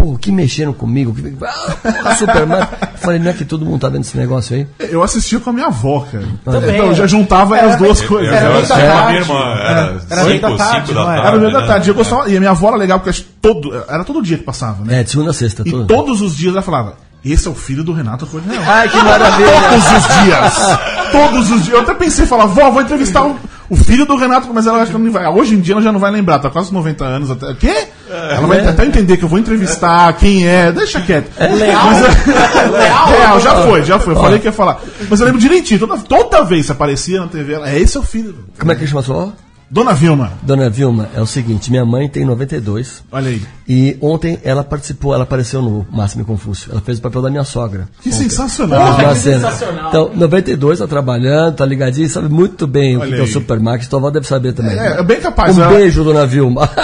[SPEAKER 6] pô, que mexeram comigo, que, ah, Superman. Falei, não é que todo mundo tá vendo esse negócio aí?
[SPEAKER 2] Eu assistia com a minha avó, cara.
[SPEAKER 3] Também.
[SPEAKER 2] Então, eu já juntava
[SPEAKER 3] Era
[SPEAKER 2] as duas coisas.
[SPEAKER 5] Eu,
[SPEAKER 3] Era da
[SPEAKER 5] assisti com a
[SPEAKER 3] tarde.
[SPEAKER 5] minha irmã. Era
[SPEAKER 3] Era meio da
[SPEAKER 5] 5,
[SPEAKER 3] tarde,
[SPEAKER 5] 5 da
[SPEAKER 3] era?
[SPEAKER 5] tarde.
[SPEAKER 2] Era meio da
[SPEAKER 5] né?
[SPEAKER 2] tarde. Eu gostava, e a minha avó era legal, porque todo, era todo dia que passava, né?
[SPEAKER 6] É, de segunda a sexta.
[SPEAKER 2] E
[SPEAKER 6] todo-
[SPEAKER 2] todos os dias ela falava: Esse é o filho do Renato Correia.
[SPEAKER 6] Ai, que maravilha!
[SPEAKER 2] Todos os dias! Todos os dias. Eu até pensei, falar, vó, vou entrevistar o, o filho do Renato, mas ela acha que não vai. Hoje em dia ela já não vai lembrar, tá quase 90 anos até. Quê? Ela vai até entender que eu vou entrevistar quem é, deixa quieto.
[SPEAKER 3] Leal.
[SPEAKER 2] Leal, Real, já foi, já foi. Eu falei que ia falar. Mas eu lembro direitinho, toda, toda vez que aparecia na TV, ela, é esse é o filho.
[SPEAKER 6] Como é que chama sua?
[SPEAKER 2] Dona Vilma,
[SPEAKER 6] Dona Vilma, é o seguinte, minha mãe tem 92
[SPEAKER 2] olha aí.
[SPEAKER 6] e ontem ela participou, ela apareceu no Máximo e Confúcio. Ela fez o papel da minha sogra.
[SPEAKER 2] Que
[SPEAKER 6] Ontem.
[SPEAKER 2] sensacional.
[SPEAKER 6] Na cena.
[SPEAKER 4] sensacional.
[SPEAKER 6] Então, 92, tá trabalhando, tá ligadinho, sabe muito bem o
[SPEAKER 2] Olha
[SPEAKER 6] que é o supermarket. Tua avó deve saber também.
[SPEAKER 2] É, é bem capaz,
[SPEAKER 6] Um
[SPEAKER 2] ela-
[SPEAKER 6] beijo, Dona Vilma.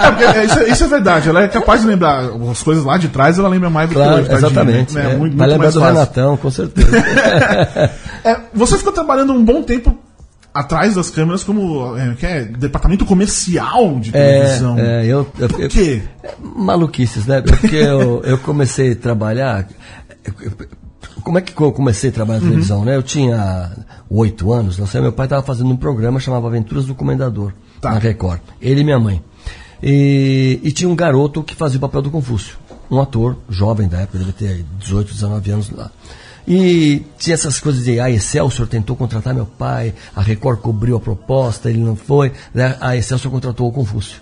[SPEAKER 2] É, porque, é, isso, é, isso é verdade, ela é capaz de lembrar as coisas lá de trás, ela lembra mais do que
[SPEAKER 6] claro,
[SPEAKER 2] hoje. tadinha,
[SPEAKER 6] exatamente.
[SPEAKER 2] né?
[SPEAKER 6] é.
[SPEAKER 2] É muito,
[SPEAKER 6] Vai
[SPEAKER 2] muito
[SPEAKER 6] lembrar
[SPEAKER 2] mais
[SPEAKER 6] do
[SPEAKER 2] fácil.
[SPEAKER 6] Renatão, com certeza.
[SPEAKER 2] É, você ficou trabalhando um bom tempo atrás das câmeras como é, que é, departamento comercial de televisão.
[SPEAKER 6] É, é, eu, eu,
[SPEAKER 2] Por
[SPEAKER 6] eu-
[SPEAKER 2] quê?
[SPEAKER 6] maluquices, né? Porque eu, eu comecei a trabalhar. Como é que eu comecei a trabalhar
[SPEAKER 2] Uhum.
[SPEAKER 6] na televisão, né? Eu tinha oito anos, não sei, meu pai estava fazendo um programa chamado Aventuras do Comendador,
[SPEAKER 2] Tá.
[SPEAKER 6] na Record. Ele e minha mãe. E, e tinha um garoto que fazia o papel do Confúcio. Um ator jovem da época, deve ter 18, 19 anos lá. E tinha essas coisas de, a Excelsior tentou contratar meu pai, a Record cobriu a proposta, ele não foi, né? a Excelsior contratou o Confúcio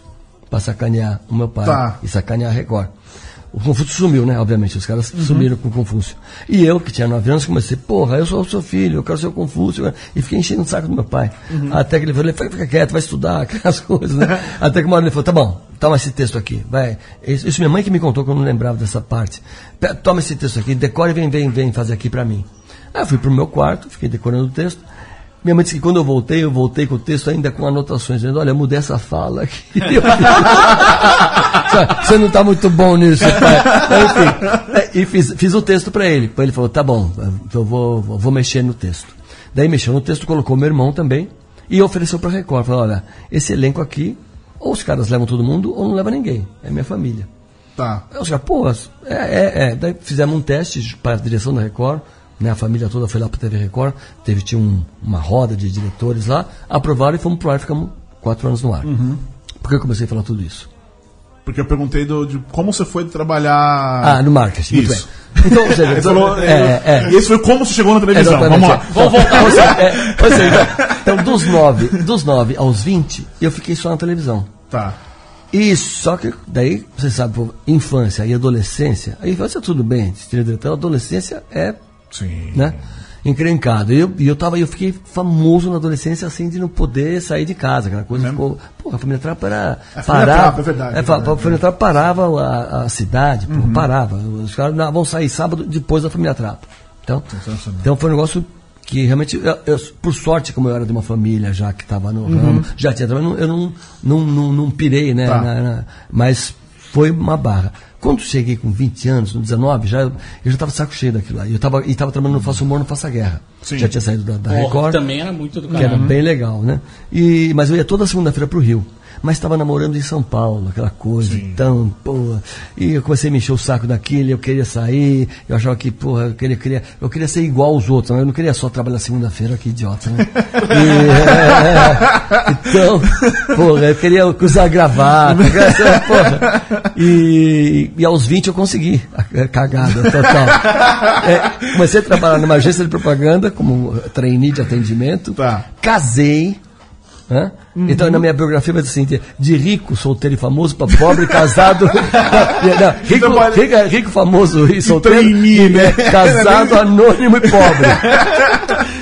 [SPEAKER 6] para sacanear o meu pai
[SPEAKER 2] Tá.
[SPEAKER 6] e sacanear a Record. O Confúcio sumiu, né? Obviamente, os caras sumiram com o Confúcio. E eu, que tinha 9 anos, comecei, porra, eu sou o seu filho, eu quero ser o Confúcio. E fiquei enchendo o saco do meu pai. Até que ele falou, fica, fica quieto, vai estudar, aquelas coisas, né? Até que uma hora ele falou, tá bom, toma esse texto aqui, vai. Isso, isso minha mãe que me contou que eu não lembrava dessa parte. Toma esse texto aqui, decore e vem, vem, vem fazer aqui pra mim. Aí eu fui pro meu quarto, fiquei decorando o texto. Minha mãe disse que quando eu voltei, eu voltei com o texto ainda com anotações, dizendo, olha, eu mudei essa fala aqui. Você não está muito bom nisso, pai. Enfim, é, e fiz, fiz o texto para ele. Ele falou, tá bom, eu vou, vou mexer no texto. Daí mexeu no texto, colocou meu irmão também e ofereceu para a Record. Falou, olha, esse elenco aqui, ou os caras levam todo mundo, ou não leva ninguém. É minha família.
[SPEAKER 2] Tá.
[SPEAKER 6] Aí os caras, pô, é, é, é. Daí fizemos um teste para a direção da Record, né? A família toda foi lá para a TV Record, teve, tinha um- uma roda de diretores lá, aprovaram e fomos pro ar, ficamos quatro anos no ar. Por que eu comecei a falar tudo isso?
[SPEAKER 2] Porque eu perguntei do, de como você foi trabalhar.
[SPEAKER 6] Ah, no marketing, muito
[SPEAKER 2] Isso.
[SPEAKER 6] bem. Então, ou seja,
[SPEAKER 2] Ele falou,
[SPEAKER 6] é, é.
[SPEAKER 2] E esse foi como você chegou na televisão.
[SPEAKER 6] Exatamente.
[SPEAKER 2] Vamos lá.
[SPEAKER 6] Vamos voltar. Ou seja, é, ou seja, então, dos 9 dos nove aos 20, eu fiquei só na televisão.
[SPEAKER 2] Tá.
[SPEAKER 6] E só que daí, você sabe, infância e adolescência, a infância tudo bem, então a adolescência é,
[SPEAKER 2] Sim.
[SPEAKER 6] né, encrencado. E eu, e eu tava, eu fiquei famoso na adolescência assim de não poder sair de casa, aquela coisa ficou, pô, a família Trapa era
[SPEAKER 2] A família
[SPEAKER 6] parava,
[SPEAKER 2] Trapa, é verdade,
[SPEAKER 6] é,
[SPEAKER 2] é verdade.
[SPEAKER 6] a família Trapa parava a, a cidade, pô, parava. Os caras não, vão sair sábado depois da família Trapa. Então, então foi um negócio que realmente, eu- eu- por sorte, como eu era de uma família já que estava no ramo, já tinha eu não, não, não, não pirei, né?
[SPEAKER 2] Tá.
[SPEAKER 6] na- na- mas foi uma barra. Quando cheguei com 20 anos, no 19, já, eu já estava saco cheio daquilo lá. E eu tava, e tava trabalhando no Faça Humor, no Faça Guerra.
[SPEAKER 2] Sim.
[SPEAKER 6] Já tinha saído da, da Record.
[SPEAKER 4] também era muito do
[SPEAKER 6] Que era
[SPEAKER 4] caralho.
[SPEAKER 6] bem legal, né? E, mas eu ia toda segunda-feira pro Rio. Mas estava namorando em São Paulo, aquela coisa, então, porra. E eu comecei a me encher o saco daquilo, eu queria sair, eu achava que, porra, eu queria, queria, eu queria ser igual aos outros, mas eu não queria só trabalhar segunda-feira, que idiota, né? E, é, então, porra, eu queria usar gravata, porra. E, e aos 20 eu consegui a cagada total. É, comecei a trabalhar numa agência de propaganda, como trainee de atendimento.
[SPEAKER 2] Tá.
[SPEAKER 6] Casei. né? Então, na minha biografia vai dizer assim: de, rico, solteiro e famoso, para pobre, casado. não, rico,
[SPEAKER 2] Trabalha-
[SPEAKER 6] rico, rico, famoso e solteiro.
[SPEAKER 2] trainee, né?
[SPEAKER 6] é, Casado, anônimo e pobre.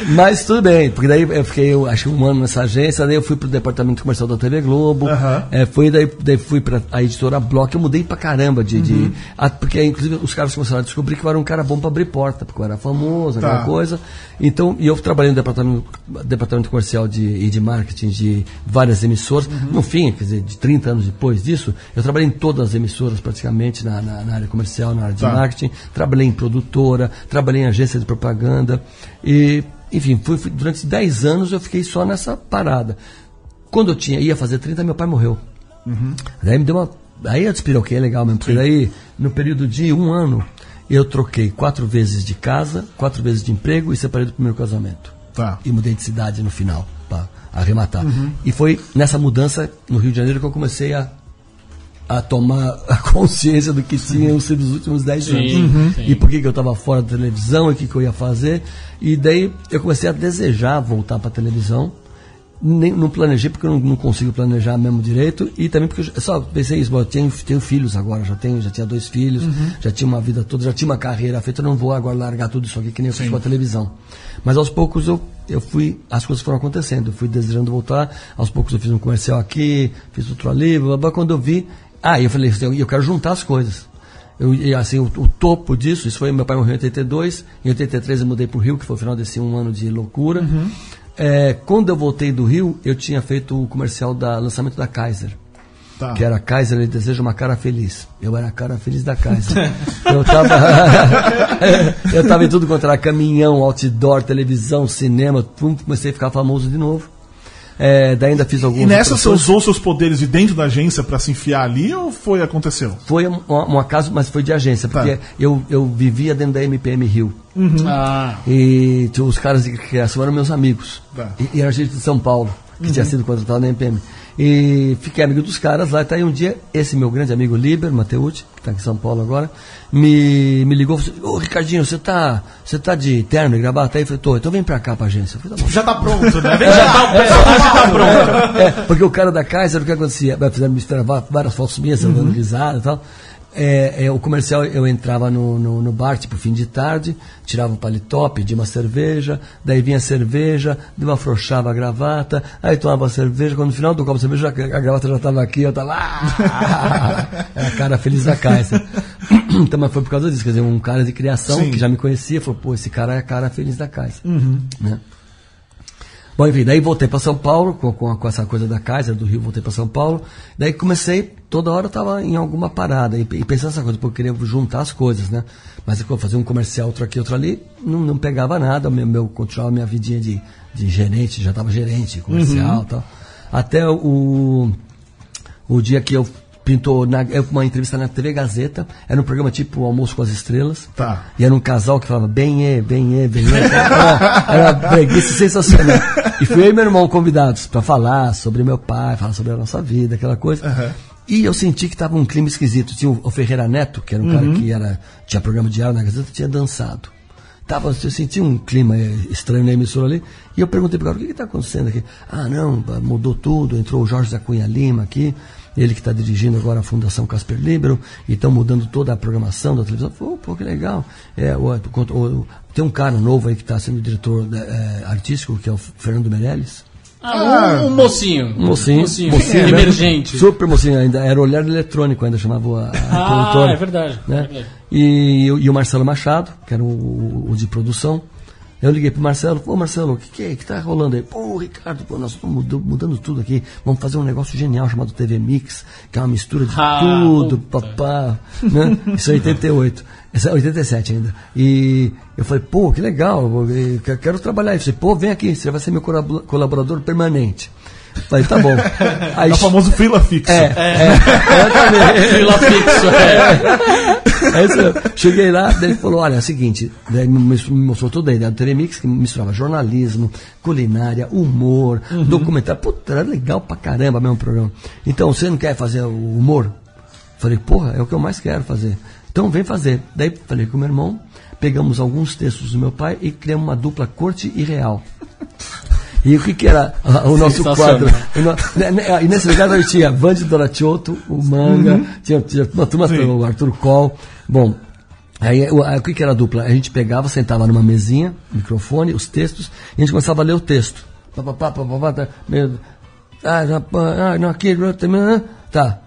[SPEAKER 6] Mas tudo bem, porque daí eu fiquei, eu acho um ano nessa agência, daí eu fui pro departamento comercial da TV Globo,
[SPEAKER 2] Aham.
[SPEAKER 6] é, foi daí, daí fui pra a editora Block, eu mudei pra caramba de. de- ah, porque inclusive os caras começaram a descobrir que eu era um cara bom pra abrir porta, porque eu era famoso,
[SPEAKER 2] Tá.
[SPEAKER 6] aquela coisa. Então, e eu trabalhei no departamento, departamento comercial de, e de marketing de várias emissoras. No fim, quer dizer, de 30 anos depois disso, eu trabalhei em todas as emissoras praticamente, na, na- na área comercial, na área de
[SPEAKER 2] Tá.
[SPEAKER 6] marketing, trabalhei em produtora, trabalhei em agência de propaganda. E, enfim, fui, fui- durante 10 anos eu fiquei só nessa parada. Quando eu tinha, ia fazer 30, meu pai morreu. Daí me deu uma. Aí eu despiroquei legal mesmo, porque daí, no período de um ano, eu troquei quatro vezes de casa, quatro vezes de emprego e separei do primeiro casamento.
[SPEAKER 2] Tá.
[SPEAKER 6] E mudei de cidade no final, para arrematar. E foi nessa mudança no Rio de Janeiro que eu comecei a, a tomar a consciência do que tinham sido os últimos dez
[SPEAKER 4] Sim,
[SPEAKER 6] anos.
[SPEAKER 4] Uhum.
[SPEAKER 6] E por que, que eu estava fora da televisão e o que, que eu ia fazer. E daí eu comecei a desejar voltar para a televisão. Nem, não planejei porque eu não, não consigo planejar mesmo direito e também porque eu só pensei isso, bom, eu tenho, tenho filhos agora, já tenho, já tinha dois filhos, já tinha uma vida toda, já tinha uma carreira feita, eu não vou agora largar tudo isso aqui que nem eu fiz com a televisão. Mas aos poucos eu, eu fui, as coisas foram acontecendo, eu fui desejando voltar, aos poucos eu fiz um comercial aqui, fiz outro ali, blá, blá, quando eu vi, ah, eu falei, eu, eu quero juntar as coisas. Eu, assim, o, o topo disso, isso foi meu pai morreu em 82, em 83 eu mudei para o Rio, que foi o final desse um ano de loucura. É, quando eu voltei do Rio, eu tinha feito o comercial da lançamento da Kaiser.
[SPEAKER 2] Tá.
[SPEAKER 6] Que era Kaiser, ele deseja uma cara feliz. Eu era a cara feliz da Kaiser. eu tava. eu tava em tudo quanto era caminhão, outdoor, televisão, cinema, pum, comecei a ficar famoso de novo. É, daí ainda fiz alguns.
[SPEAKER 2] E nessa você usou seus poderes de dentro da agência pra se enfiar ali ou foi aconteceu?
[SPEAKER 6] Foi um, um acaso, mas foi de agência, porque
[SPEAKER 2] Tá.
[SPEAKER 6] eu, eu vivia dentro da MPM Rio.
[SPEAKER 4] Ah,
[SPEAKER 6] E os caras de criação eram meus amigos.
[SPEAKER 2] Tá.
[SPEAKER 6] E, e era gente de São Paulo, que tinha sido contratado na MPM. E fiquei amigo dos caras lá. E tá aí um dia, esse meu grande amigo Liber, Mateucci, que está aqui em São Paulo agora, me, me ligou e falou assim, ô Ricardinho, você tá, você tá de terno e gravata? Aí eu falei, tô, então vem pra cá pra agência. Eu falei, tá bom.
[SPEAKER 3] Já tá pronto, né?
[SPEAKER 4] já tá, o personagem tá pronto.
[SPEAKER 6] É, porque o cara da Kaiser, o que acontecia? Vai, Fizeram me gravar várias fotos minhas, eu dando risada e tal. É, é, o comercial eu entrava no, no, no bar, tipo fim de tarde, tirava o paletó, pedia uma cerveja, daí vinha a cerveja, eu afrouxava a gravata, aí tomava a cerveja, quando no final do copo de cerveja a, a gravata já estava aqui, eu estava lá, era a cara feliz da Kaiser. então, mas foi por causa disso, quer dizer, um cara de criação
[SPEAKER 2] Sim.
[SPEAKER 6] que já me conhecia, falou, pô, esse cara é a cara feliz da Kaiser. Né? Bom, enfim, daí voltei para São Paulo, com, com, com essa coisa da Kaiser, do Rio, voltei para São Paulo. Daí comecei, toda hora eu tava em alguma parada, e, e pensando nessa coisa, porque eu queria juntar as coisas, né? Mas eu fazia um comercial, outro aqui, outro ali, não, não pegava nada, meu, meu, continuava minha vidinha de, de gerente, já tava gerente, comercial e tal. Até o, o dia que eu pintou na, é uma entrevista na TV Gazeta, era um programa tipo Almoço com as Estrelas.
[SPEAKER 2] Tá.
[SPEAKER 6] E era um casal que falava bem é, bem é, bem é. Era, breguice sensacional. E fui eu e meu irmão convidados para falar sobre meu pai, falar sobre a nossa vida, aquela coisa. E eu senti que tava um clima esquisito. Tinha o, o Ferreira Neto, que era um cara que era, tinha programa diário na Gazeta, tinha dançado. Tava, eu senti um clima eh, estranho na emissora ali. E eu perguntei pro cara, o que está acontecendo aqui? Ah, não, mudou tudo, entrou o Jorge da Cunha Lima aqui, ele que está dirigindo agora a Fundação Casper Libero, e estão mudando toda a programação da televisão. "Oh, pô, que legal. É, o- o- o- tem um cara novo aí que está sendo diretor eh, artístico, que é o Fernando Meirelles.
[SPEAKER 4] Ah, um, um mocinho.
[SPEAKER 6] Um mocinho,
[SPEAKER 4] mocinho,
[SPEAKER 6] mocinho mesmo,
[SPEAKER 4] emergente.
[SPEAKER 6] Super mocinho ainda, era olhar eletrônico ainda chamava a, a
[SPEAKER 4] Ah,
[SPEAKER 6] produtora.
[SPEAKER 4] é verdade,
[SPEAKER 6] né?
[SPEAKER 4] é verdade.
[SPEAKER 6] E, e o Marcelo Machado, que era o- o de produção. Eu liguei pro Marcelo, pô, Marcelo, o que, que é que tá rolando aí? Pô, Ricardo, pô, nós estamos mudando, tudo aqui. Vamos fazer um negócio genial chamado TV Mix, que é uma mistura de
[SPEAKER 4] Ah,
[SPEAKER 6] tudo,
[SPEAKER 4] puta.
[SPEAKER 6] papá. Né? Isso é 88. Isso é 87 ainda. E eu falei, pô, que legal, eu quero- trabalhar. Falou, pô, vem aqui, você vai ser meu colabo- colaborador permanente. Falei, tá bom. Aí,
[SPEAKER 2] É o famoso fila fixo.
[SPEAKER 6] é, é, exatamente.
[SPEAKER 4] Fila fixo, é.
[SPEAKER 6] Aí eu cheguei lá, daí ele falou, olha, é o seguinte, daí me mostrou toda a ideia do Telemix, que misturava jornalismo, culinária, humor, documentário. Puta, era legal pra caramba mesmo o programa. Então, você não quer fazer o humor? Falei, porra, é o que eu mais quero fazer. Então vem fazer. Daí falei com o meu irmão, pegamos alguns textos do meu pai e criamos uma dupla corte e real. E o que, que era ah, o nosso quadro? Né, né, E nesse lugar eu tinha Vande Doratiotto, o Manga, tinha, tinha uma turma, o Arthur Coll. Bom, aí o, a- o que, que era a dupla? A gente pegava, sentava numa mesinha, microfone, os textos, e a gente começava a ler o texto. Pá, pá, pá, pá, pá, pá, tá, ah, já, ah, não, aqui, ah, tá.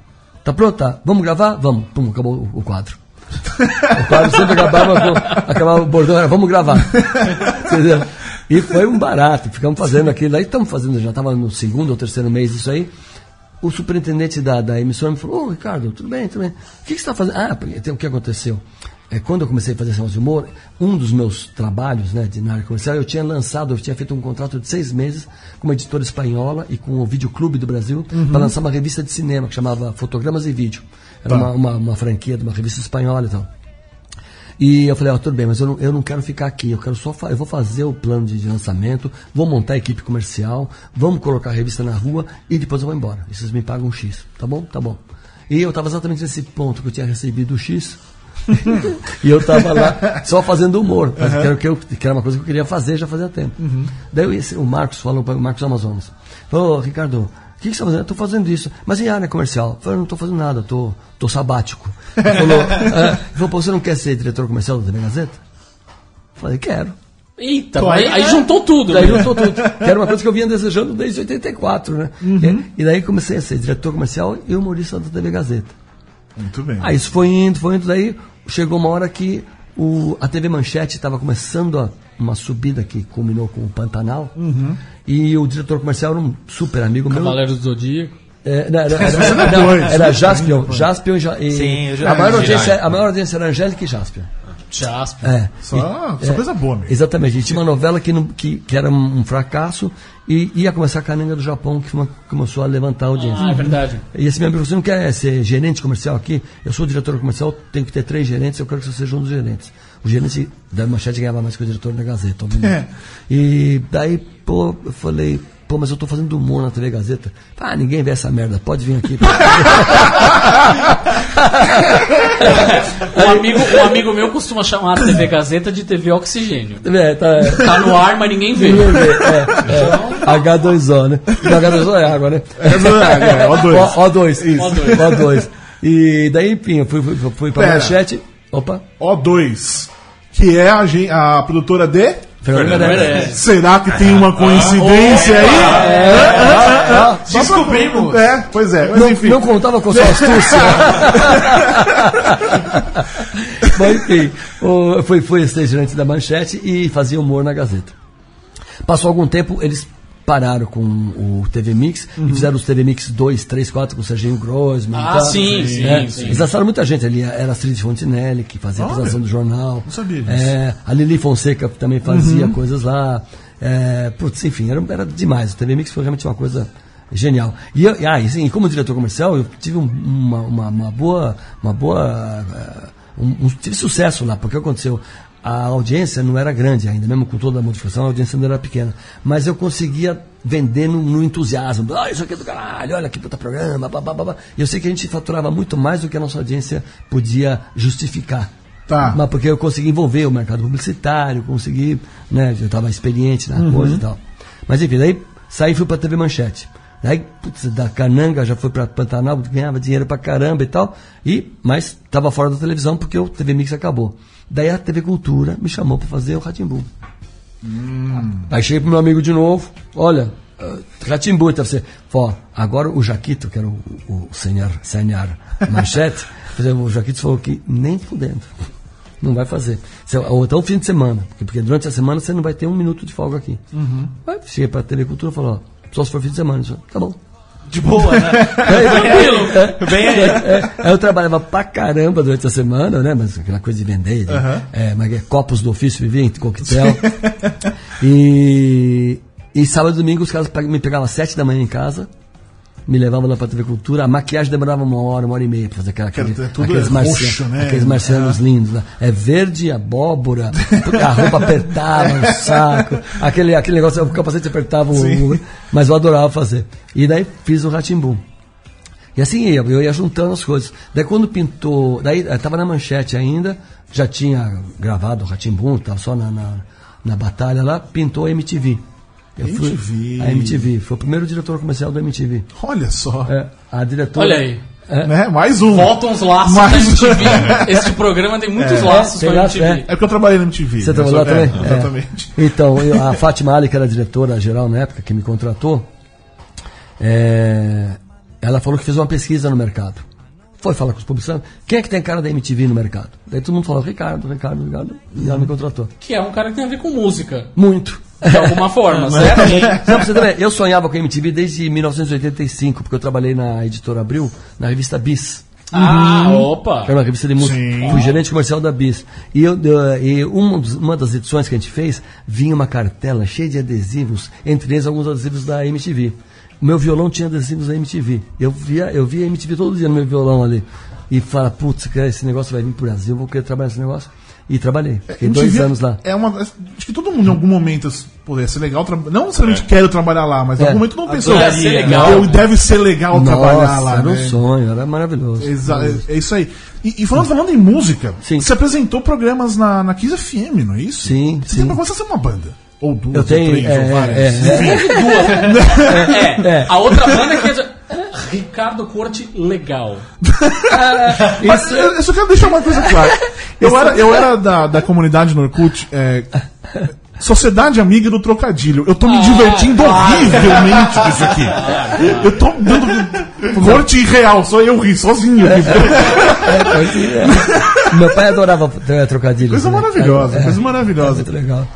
[SPEAKER 6] Tá pronto? Tá. Vamos gravar? Vamos. Pum, acabou o, o quadro. O quadro sempre acabava, com, acabava o bordão, era vamos gravar. Entendeu? E foi um barato, ficamos fazendo aquilo. Aí estamos fazendo, já estava no segundo ou terceiro mês disso aí. O superintendente da, da emissora me falou, ô Ricardo, tudo bem, tudo bem. O que, que você está fazendo? Ah, tem- o que aconteceu? É, quando eu comecei a fazer esse de humor, um dos meus trabalhos né, de, na área comercial, eu tinha lançado, eu tinha feito um contrato de seis meses com uma editora espanhola e com o Videoclube do Brasil para lançar uma revista de cinema que chamava Fotogramas e Vídeo. Era uma, uma, uma franquia de uma revista espanhola e tal. E eu falei, ó, tudo bem, mas eu não, eu não quero ficar aqui, eu quero só eu vou fazer o plano de, de lançamento, vou montar a equipe comercial, vamos colocar a revista na rua e depois eu vou embora. E vocês me pagam um X, tá bom? Tá bom. E eu estava exatamente nesse ponto que eu tinha recebido o X. e eu estava lá só fazendo humor, mas que, era, o que, eu, que era uma coisa que eu queria fazer já fazia tempo. Daí eu- o Marcos falou para o Marcos Amazonas: Ô Ricardo, o que, que você está fazendo? Eu estou fazendo isso. Mas e a área comercial? Eu falei, não estou fazendo nada, estou tô, tô sabático. Ele falou, ah, ele falou, pô, você não quer ser diretor comercial da TV Gazeta? Eu falei, quero.
[SPEAKER 4] Eita, aí, aí juntou tudo.
[SPEAKER 6] Daí
[SPEAKER 4] né?
[SPEAKER 6] tô tudo. Que era uma coisa que eu vinha desejando desde 84, né? E, e daí comecei a ser diretor comercial e humorista da TV Gazeta.
[SPEAKER 2] Muito bem.
[SPEAKER 6] Aí isso foi indo, foi indo, daí chegou uma hora que o, a TV Manchete estava começando a- uma subida que culminou com o Pantanal. E o diretor comercial era um super amigo meu.
[SPEAKER 4] Cavaleiro do Zodíaco.
[SPEAKER 6] É, não, era, era, não, era Jaspion. Jaspion e, e
[SPEAKER 3] Sim, eu já-
[SPEAKER 6] a, maior audiência, a maior audiência era Angélica e Jaspion.
[SPEAKER 4] Jasper.
[SPEAKER 6] É.
[SPEAKER 2] Só, só coisa boa, amigo.
[SPEAKER 6] Exatamente. E tinha uma novela que, não, que, que era um fracasso e ia começar a Cananga do Japão, que uma- começou a levantar a audiência.
[SPEAKER 4] Ah, é verdade.
[SPEAKER 6] E esse meu amigo, você não quer ser gerente comercial aqui? Eu sou diretor comercial, tenho que ter três gerentes, eu quero que você seja um dos gerentes. O gerente da manchete ganhava mais que o diretor da Gazeta, obviamente.
[SPEAKER 2] É.
[SPEAKER 6] E daí, pô, eu falei, pô, mas eu tô fazendo humor na TV Gazeta. Ah, ninguém vê essa merda, pode vir aqui.
[SPEAKER 4] Um amigo, um amigo meu costuma chamar a TV Gazeta de TV Oxigênio.
[SPEAKER 6] é, tá,
[SPEAKER 4] Tá no ar, mas ninguém vê.
[SPEAKER 6] Ninguém vê, é, é. H2O, né? Não, H2O é água, né?
[SPEAKER 2] É, O2.
[SPEAKER 6] O, O2.
[SPEAKER 2] Isso.
[SPEAKER 6] O2. O2. E daí, enfim, eu fui, fui, fui pra
[SPEAKER 2] Pera.
[SPEAKER 6] manchete. Opa,
[SPEAKER 2] O2, que é a, a produtora de.
[SPEAKER 6] Meirelles.
[SPEAKER 4] Meirelles.
[SPEAKER 2] Será que tem uma coincidência aí?
[SPEAKER 6] Ah,
[SPEAKER 2] Só pra-
[SPEAKER 3] Descobrimos.
[SPEAKER 2] É, pois é. Mas
[SPEAKER 6] Não,
[SPEAKER 2] enfim.
[SPEAKER 6] não contava com sua astúcia. Mas enfim, fui ser gerente da manchete e fazia humor na Gazeta. Passou algum tempo, eles pararam com o TV Mix e fizeram os TV Mix 2, 3, 4 com o Serginho Grossman. e
[SPEAKER 4] Ah,
[SPEAKER 6] tal.
[SPEAKER 4] sim, sim,
[SPEAKER 6] É,
[SPEAKER 4] sim.
[SPEAKER 6] Eles lançaram muita gente ali. Era a Astrid Fontinelli, que fazia a
[SPEAKER 2] Olha,
[SPEAKER 6] apresentação do jornal.
[SPEAKER 2] não sabia disso.
[SPEAKER 6] É, a Lili Fonseca também fazia coisas lá. É, putz, enfim, era, era demais. O TV Mix foi realmente uma coisa genial. E, eu, ah, e, sim, como diretor comercial, eu tive um- uma, uma, uma boa. Uma boa eh, um- um- tive sucesso lá, porque aconteceu? A audiência não era grande ainda, mesmo com toda a modificação, a audiência não era pequena. Mas eu conseguia vender no, no entusiasmo. Ah, isso aqui é do caralho, olha que puta programa, babá. E eu sei que a gente faturava muito mais do que a nossa audiência podia justificar.
[SPEAKER 2] Tá.
[SPEAKER 6] Mas porque eu consegui envolver o mercado publicitário, consegui, né, eu estava experiente na coisa e tal. Mas enfim, daí saí e fui pra TV Manchete. Daí, putz, da Cananga já foi pra Pantanal, ganhava dinheiro pra caramba e tal. E, mas estava fora da televisão porque o TV Mix acabou. Daí a TV Cultura me chamou para fazer o Ratimbu. Aí cheguei pro meu amigo de novo, olha, Ratimbu, então você, ó, agora o Jaquito, que era o, o senhor, senhor Manchete, o Jaquito falou que nem fudendo. Não vai fazer. Ou então fim de semana, porque, porque durante a semana você não vai ter um minuto de folga aqui. Aí cheguei pra telecultura e falou, ó, só se for fim de semana. Tá bom.
[SPEAKER 3] De boa, né?
[SPEAKER 6] É,
[SPEAKER 3] Bem aí.
[SPEAKER 6] é, aí eu trabalhava pra caramba durante a semana, né? Mas aquela coisa de vender, de, é, mas é, copos do ofício vivem, coquetel. e, e sábado e domingo os caras me pegavam às sete da manhã em casa, me levavam lá pra TV Cultura. A maquiagem demorava uma hora, uma hora e meia pra fazer aquela, aquele,
[SPEAKER 2] tudo
[SPEAKER 6] aqueles,
[SPEAKER 2] é
[SPEAKER 6] marcianos,
[SPEAKER 2] roxo, né?
[SPEAKER 6] aqueles marcianos lindos. Né? É verde, abóbora, a roupa apertava o saco, aquele, aquele negócio, o capacete apertava o. o- Mas eu adorava fazer. E daí fiz o Ratimbum. E assim ia, eu ia juntando as coisas. Daí quando pintou, daí eu tava na manchete ainda, já tinha gravado o Ratimbum, tava só na, na, na batalha lá, pintou a MTV. Eu fui-
[SPEAKER 2] MTV.
[SPEAKER 6] a MTV, foi o primeiro diretor comercial da MTV.
[SPEAKER 2] Olha só.
[SPEAKER 6] É, a diretora.
[SPEAKER 4] Olha aí.
[SPEAKER 2] Né? Mais um.
[SPEAKER 4] Voltam os laços
[SPEAKER 2] Mas-
[SPEAKER 4] da MTV. Este programa tem muitos laços
[SPEAKER 6] tem
[SPEAKER 4] com a MTV.
[SPEAKER 6] é.
[SPEAKER 2] É porque eu trabalhei na MTV.
[SPEAKER 6] Você
[SPEAKER 2] né?
[SPEAKER 6] trabalhou lá
[SPEAKER 2] é,
[SPEAKER 6] também? É.
[SPEAKER 2] Exatamente.
[SPEAKER 6] Então, eu- a Fátima Ali, que era diretora geral na época, que me contratou, é, ela falou que fez uma pesquisa no mercado. Foi falar com os publicitários. Quem é que tem cara da MTV no mercado? Daí todo mundo falou, Ricardo, Ricardo, Ricardo. E ela me contratou.
[SPEAKER 4] Que é um cara que tem a ver com música.
[SPEAKER 6] Muito.
[SPEAKER 4] De alguma forma, certo?
[SPEAKER 6] Não, você ideia, eu sonhava com a MTV desde 1985, porque eu trabalhei na editora Abril, na revista Bis.
[SPEAKER 4] Ah, opa.
[SPEAKER 6] Era uma revista de música.
[SPEAKER 2] Sim.
[SPEAKER 6] Fui gerente comercial da Bis. E, eu, eu- e uma, dos- uma das edições que a gente fez, vinha uma cartela cheia de adesivos, entre eles alguns adesivos da MTV. O meu violão tinha adesivos da MTV. Eu via, eu via a MTV todo dia no meu violão ali. E fala, putz, esse negócio vai vir pro Brasil, eu vou querer trabalhar nesse negócio. E trabalhei. Fiquei
[SPEAKER 2] MTV
[SPEAKER 6] dois anos lá.
[SPEAKER 2] É uma, acho que todo mundo em algum momento pô, ia ser legal. tra- Não necessariamente quero trabalhar lá, mas em
[SPEAKER 6] É.
[SPEAKER 2] algum momento não pensou.
[SPEAKER 4] Deve ser legal.
[SPEAKER 2] Eu, deve ser legal trabalhar
[SPEAKER 6] Nossa,
[SPEAKER 2] lá.
[SPEAKER 6] era um
[SPEAKER 2] né?
[SPEAKER 6] sonho, era maravilhoso.
[SPEAKER 2] Exa- é, é isso aí. E, e falando, falando em música,
[SPEAKER 6] Sim.
[SPEAKER 2] você apresentou programas na, na Kiss FM, não é isso?
[SPEAKER 6] Sim,
[SPEAKER 2] Você
[SPEAKER 6] sim.
[SPEAKER 2] tem começar a ser uma banda. Ou duas,
[SPEAKER 6] Eu tenho,
[SPEAKER 2] ou três,
[SPEAKER 6] é,
[SPEAKER 2] ou várias.
[SPEAKER 6] é, é.
[SPEAKER 4] É, a outra banda que é. Ricardo Corte Legal.
[SPEAKER 2] Mas eu, eu só quero deixar uma coisa clara. Eu era, eu era da, da comunidade no Orkut, é, Sociedade Amiga do Trocadilho. Eu tô me divertindo horrivelmente com isso aqui. Eu tô dando corte real, só eu ri sozinho. aqui.
[SPEAKER 6] É, Meu pai adorava trocadilhos.
[SPEAKER 2] Coisa
[SPEAKER 6] né?
[SPEAKER 2] maravilhosa,
[SPEAKER 6] É,
[SPEAKER 2] coisa
[SPEAKER 6] é
[SPEAKER 2] maravilhosa.
[SPEAKER 6] muito legal.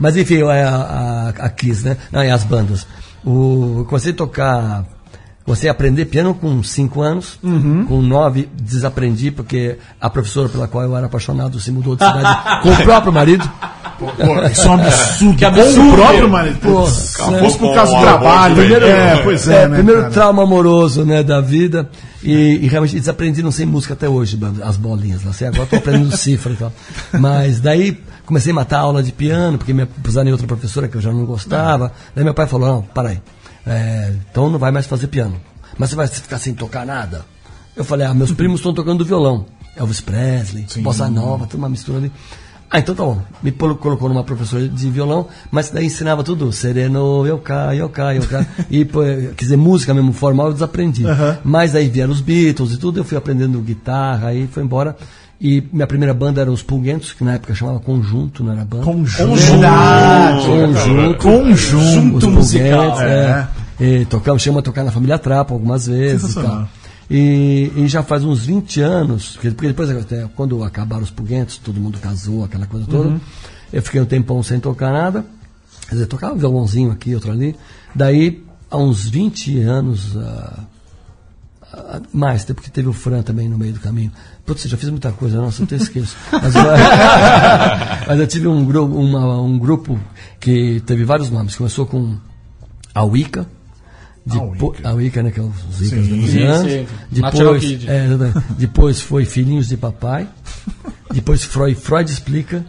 [SPEAKER 6] Mas enfim, é a, a, a Kiss, né? Não, e as bandas. O, eu comecei a tocar. A aprender piano com 5 anos.
[SPEAKER 2] Uhum.
[SPEAKER 6] Com 9 desaprendi, porque a professora pela qual eu era apaixonado se mudou de cidade com o próprio marido.
[SPEAKER 2] Pô, isso é um absurdo.
[SPEAKER 4] Que absurdo.
[SPEAKER 2] Com o próprio marido.
[SPEAKER 6] Pô?
[SPEAKER 2] Fosse por causa do trabalho. Primeiro, é, pois é,
[SPEAKER 6] É,
[SPEAKER 2] né,
[SPEAKER 6] primeiro
[SPEAKER 2] cara?
[SPEAKER 6] trauma amoroso né, da vida. E, e realmente desaprendiam sem música até hoje, as bolinhas. Lá. Assim, agora estou aprendendo cifra e tal. Mas daí comecei a matar a aula de piano, porque me puseram em outra professora que eu já não gostava. Daí meu pai falou, não, para aí. É, então não vai mais fazer piano. Mas você vai ficar sem tocar nada? Eu falei, ah, meus primos estão tocando violão. Elvis Presley, Bossa Nova, tudo uma mistura ali. Ah, então tá bom. Me colocou numa professora de violão, mas daí ensinava tudo. Sereno, eu caio, eu caio, eu caio. E, pô, quer dizer, música mesmo, formal, eu desaprendi. Mas aí vieram os Beatles e tudo, eu fui aprendendo guitarra, aí foi embora. E minha primeira banda era os Pulguentos, que na época chamava Conjunto, não era banda.
[SPEAKER 2] Conjunto.
[SPEAKER 6] Conjunto.
[SPEAKER 2] Conjunto
[SPEAKER 6] Os
[SPEAKER 4] musical,
[SPEAKER 6] Pulguentos, é. E tocamos, chegamos a tocar na família Trapo algumas vezes e tal. E, e já faz uns 20 anos, porque, depois, até, quando acabaram os Pulguentos, todo mundo casou, aquela coisa toda. Eu fiquei um tempão sem tocar nada. Quer dizer, tocava um violãozinho aqui, outro ali. Daí, há uns 20 anos, ah, mais, até porque teve o Fran também no meio do caminho. Putz, já fiz muita coisa, nossa, eu até esqueço. Mas, eu- mas eu tive um, grupo um um grupo que teve vários nomes. Começou com a Wicca.
[SPEAKER 2] Wicca.
[SPEAKER 6] a Wicca, né? Que é os.
[SPEAKER 2] Sim,
[SPEAKER 4] sim. Natural
[SPEAKER 6] Depois, é, depois foi Filhinhos de Papai. Depois Freud, Freud explica.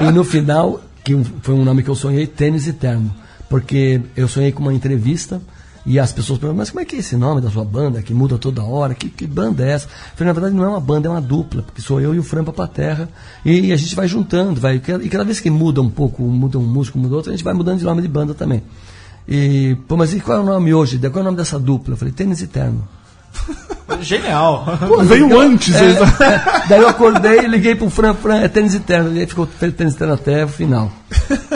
[SPEAKER 6] e no final, que foi um nome que eu sonhei, Tênis Eterno. Porque eu sonhei com uma entrevista e as pessoas perguntam, mas como é que é esse nome da sua banda que muda toda hora? Que, que banda é essa? Eu falei, na verdade não é uma banda, é uma dupla, porque sou eu e o Fran Terra e, e a gente vai juntando, vai, e cada vez que muda um pouco, muda um músico, muda outro, a gente vai mudando de nome de banda também. E, pô, mas e qual é o nome hoje? Qual é o nome dessa dupla? Eu falei, Tênis Eterno.
[SPEAKER 3] Genial.
[SPEAKER 2] Pô, veio antes.
[SPEAKER 6] É, é. daí eu acordei, liguei pro Fran, Fran, é tênis eterno. E aí ficou tênis eterno até o final.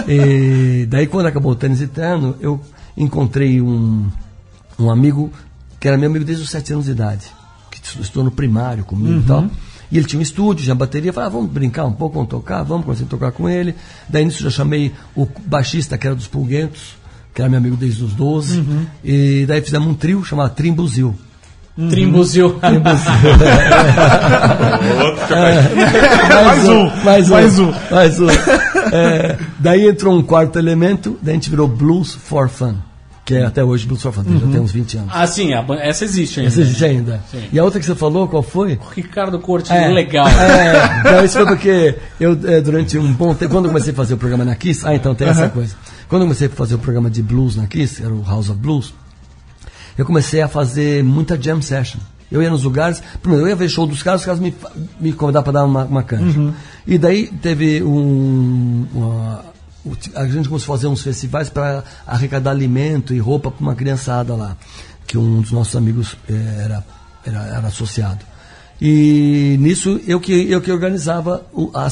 [SPEAKER 6] E daí quando acabou o tênis eterno, eu encontrei um, um amigo que era meu amigo desde os sete anos de idade, que estudou no primário comigo e tal. E ele tinha um estúdio, tinha bateria, falei, ah, vamos brincar um pouco, vamos tocar, vamos, comecei a tocar com ele. Daí nisso já chamei o baixista, que era dos Pulguentos, que era meu amigo desde os 12. E daí fizemos um trio chamado Trimbuzil.
[SPEAKER 4] Trimbuzil.
[SPEAKER 2] mais um,
[SPEAKER 6] mais um,
[SPEAKER 2] mais um.
[SPEAKER 6] mais um. É, daí entrou um quarto elemento, daí a gente virou Blues for Fun, que é até hoje Blues for Fun, já tem uns 20 anos.
[SPEAKER 4] Ah, sim, a essa existe ainda.
[SPEAKER 6] Essa existe ainda.
[SPEAKER 4] Sim.
[SPEAKER 6] E a outra que você falou, qual foi?
[SPEAKER 4] Ricardo Corte, legal.
[SPEAKER 6] É, então isso foi porque eu, é, durante um bom tempo, quando eu comecei a fazer o programa na Kiss, ah, então tem essa coisa. Quando eu comecei a fazer o programa de blues na Kiss, era o House of Blues, eu comecei a fazer muita jam session. Eu ia nos lugares, primeiro eu ia ver show dos caras, os caras me, me convidavam para dar uma, uma canja. E daí teve um. uma- o a gente começou a fazer uns festivais para arrecadar alimento e roupa para uma criançada lá, que um dos nossos amigos eh, era, era, era associado. E nisso eu que, eu que organizava, o, a, a-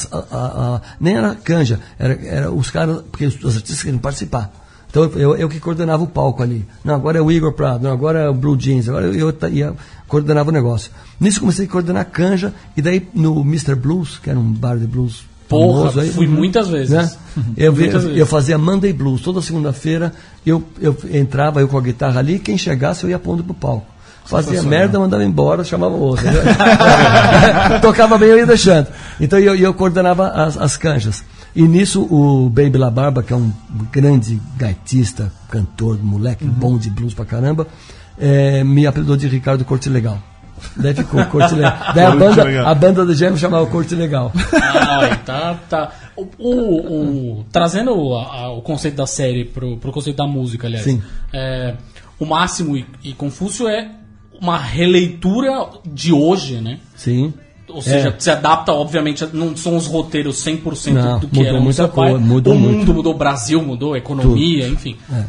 [SPEAKER 6] a- nem era canja, era, era os caras, porque os, artistas queriam participar. Então eu, eu que coordenava o palco ali. Não, agora é o Igor Prado, não, agora é o Blue Jeans, agora eu, eu ia, coordenava o negócio. Nisso comecei a coordenar canja, e daí no Mr. Blues, que era um bar de blues
[SPEAKER 4] Porra,
[SPEAKER 6] famoso aí,
[SPEAKER 4] fui muitas vezes.
[SPEAKER 6] né? Eu,
[SPEAKER 4] Muitas vezes.
[SPEAKER 6] eu fazia Monday Blues toda segunda-feira. Eu, eu entrava eu com a guitarra ali, quem chegasse eu ia pondo pro palco. Fazia merda, mandava embora, chamava outro. entendeu? Tocava bem, eu ia deixando. Então eu, eu coordenava as, as canjas. E nisso o Baby La Barba, que é um grande gaitista, cantor, moleque bom de blues pra caramba, eh, me apelidou de Ricardo Corte Legal. Daí ficou Corte Legal. Daí a banda,
[SPEAKER 2] Legal.
[SPEAKER 6] a banda do Gêmeo chamava Corte Legal.
[SPEAKER 4] Ai, tá, tá. O, o- o- trazendo o, a- o conceito da série pro, pro conceito da música, aliás.
[SPEAKER 6] Sim.
[SPEAKER 4] É, o Máximo e, e Confúcio é uma releitura de hoje, né?
[SPEAKER 6] Sim.
[SPEAKER 4] Ou seja,
[SPEAKER 6] É.
[SPEAKER 4] se adapta, obviamente, não são os roteiros 100%
[SPEAKER 6] Não,
[SPEAKER 4] do que
[SPEAKER 6] mudou
[SPEAKER 4] era
[SPEAKER 6] muita
[SPEAKER 4] seu pai.
[SPEAKER 6] coisa, mudou
[SPEAKER 4] o mundo
[SPEAKER 6] muito.
[SPEAKER 4] mudou, o Brasil mudou, a economia, enfim.
[SPEAKER 6] É.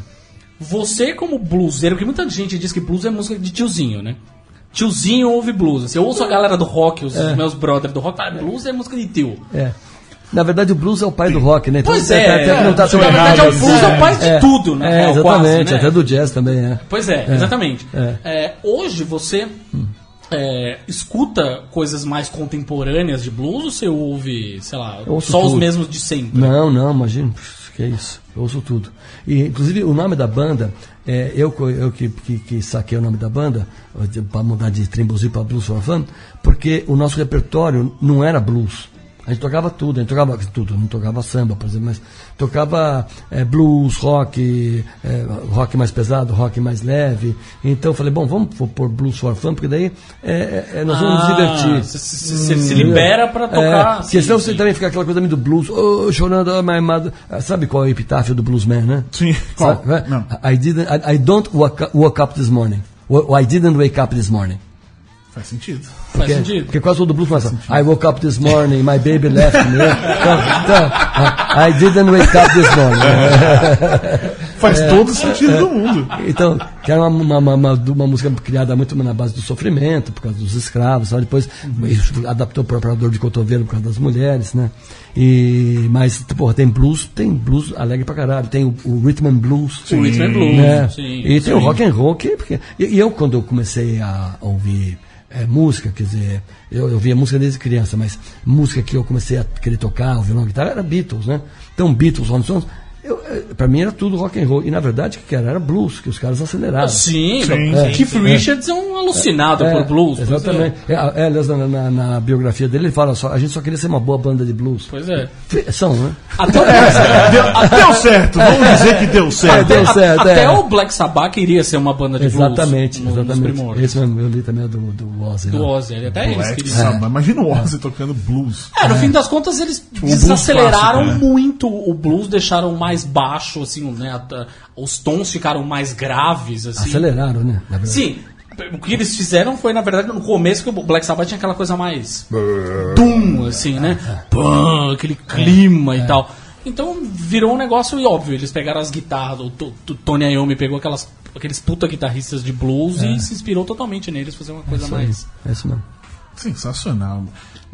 [SPEAKER 4] Você como bluseiro, porque muita gente diz que blues é música de tiozinho, né? Tiozinho ouve blues. Assim, eu ouço a galera do rock, os meus brothers do rock, ah, blues é música de tio.
[SPEAKER 6] É. Na verdade, o blues é o pai do rock, né? Então,
[SPEAKER 4] Pois
[SPEAKER 6] até-
[SPEAKER 4] é,
[SPEAKER 6] até não tá tão
[SPEAKER 4] na verdade,
[SPEAKER 6] errado
[SPEAKER 4] é o blues
[SPEAKER 6] assim.
[SPEAKER 4] é o pai de tudo, na
[SPEAKER 6] É,
[SPEAKER 4] real,
[SPEAKER 6] exatamente,
[SPEAKER 4] quase, né?
[SPEAKER 6] até do jazz também é.
[SPEAKER 4] Pois é, exatamente.
[SPEAKER 6] é.
[SPEAKER 4] É, hoje você é, escuta coisas mais contemporâneas de blues ou você ouve, sei lá, só os
[SPEAKER 6] tudo.
[SPEAKER 4] mesmos de sempre?
[SPEAKER 6] Não, não, imagina, que é isso, eu ouço tudo. E, inclusive, o nome da banda, é, eu, eu que, que, que saquei o nome da banda, para mudar de Trimbuzil para Blues for Fun, porque o nosso repertório não era blues. A gente tocava tudo, a gente tocava tudo, não tocava samba, por exemplo, mas tocava é, blues, rock, é, rock mais pesado, rock mais leve. Então eu falei, bom, vamos pôr- blues for fun, porque daí é, é, é, nós vamos nos divertir.
[SPEAKER 4] Você se, se libera pra tocar.
[SPEAKER 6] É,
[SPEAKER 4] sim,
[SPEAKER 6] senão você também fica aquela coisa meio do blues, oh, chorando, oh, my mother. Ah, Sabe qual é o epitáfio do bluesman, né?
[SPEAKER 2] Sim, qual?
[SPEAKER 6] Sabe, né?
[SPEAKER 2] Não.
[SPEAKER 6] I, didn't, I, I don't woke up, woke up this morning. Or I didn't wake up this morning.
[SPEAKER 2] Faz sentido.
[SPEAKER 4] Faz
[SPEAKER 6] Porque,
[SPEAKER 4] sentido.
[SPEAKER 6] porque quase todo blues começa I woke up this morning, my baby left me. Então, então, I didn't wake up this morning.
[SPEAKER 2] Faz todo sentido do mundo.
[SPEAKER 6] Então, que era uma, uma, uma, uma- uma música criada muito na base do sofrimento, por causa dos escravos, sabe? depois isso adaptou para o operador de cotovelo por causa das mulheres, né? E, mas, porra, tem blues, tem blues alegre pra caralho, tem o, o rhythm and blues.
[SPEAKER 4] O rhythm and blues,
[SPEAKER 6] né?
[SPEAKER 4] sim,
[SPEAKER 6] e tem o
[SPEAKER 4] sim.
[SPEAKER 6] rock and roll, que, porque, e, e eu, quando eu comecei a ouvir é, música, quer dizer, eu, eu via música desde criança, mas música que eu comecei a querer tocar, o violão, a guitarra, era Beatles, né? Então, Beatles, Rolling Stones, eh, pra mim era tudo rock and roll. E na verdade, o que era? Era blues, que os caras aceleraram.
[SPEAKER 4] Sim,
[SPEAKER 2] Sim,
[SPEAKER 4] é.
[SPEAKER 2] sim,
[SPEAKER 4] Keith
[SPEAKER 2] sim.
[SPEAKER 4] Richards é um alucinado
[SPEAKER 6] É,
[SPEAKER 4] por blues. é.
[SPEAKER 6] Exatamente. É, é, aliás, na, na- na biografia dele, ele fala só, a gente só queria ser uma boa banda de blues.
[SPEAKER 4] Pois é.
[SPEAKER 6] São, né?
[SPEAKER 4] Até, o-
[SPEAKER 2] Deu, deu certo, vamos dizer que deu certo.
[SPEAKER 6] Deu certo,
[SPEAKER 4] até
[SPEAKER 6] é.
[SPEAKER 4] o Black Sabbath iria ser uma banda de
[SPEAKER 6] Exatamente,
[SPEAKER 4] blues no-
[SPEAKER 6] exatamente. Esse mesmo, eu li também é do, do Ozzy.
[SPEAKER 4] Do
[SPEAKER 6] né?
[SPEAKER 4] Ozzy, ele até eles
[SPEAKER 2] Black
[SPEAKER 4] queriam.
[SPEAKER 2] Sabbath. Imagina o Ozzy tocando blues.
[SPEAKER 4] É, no fim das contas eles
[SPEAKER 2] o blues
[SPEAKER 4] desaceleraram
[SPEAKER 2] clássico, né?
[SPEAKER 4] muito o blues, deixaram mais baixo, assim, né? Os tons ficaram mais graves, assim.
[SPEAKER 6] Aceleraram, né?
[SPEAKER 4] Sim. O que eles fizeram foi, na verdade, no começo que o Black Sabbath tinha aquela coisa mais. Doom, assim, né? Pã, aquele clima e tal. Então virou um negócio e óbvio, eles pegaram as guitarras, o Tony Iommi pegou aquelas, aqueles puta guitarristas de blues e se inspirou totalmente neles fazer uma coisa
[SPEAKER 6] Isso aí.
[SPEAKER 4] mais.
[SPEAKER 6] É isso mesmo.
[SPEAKER 2] Sensacional.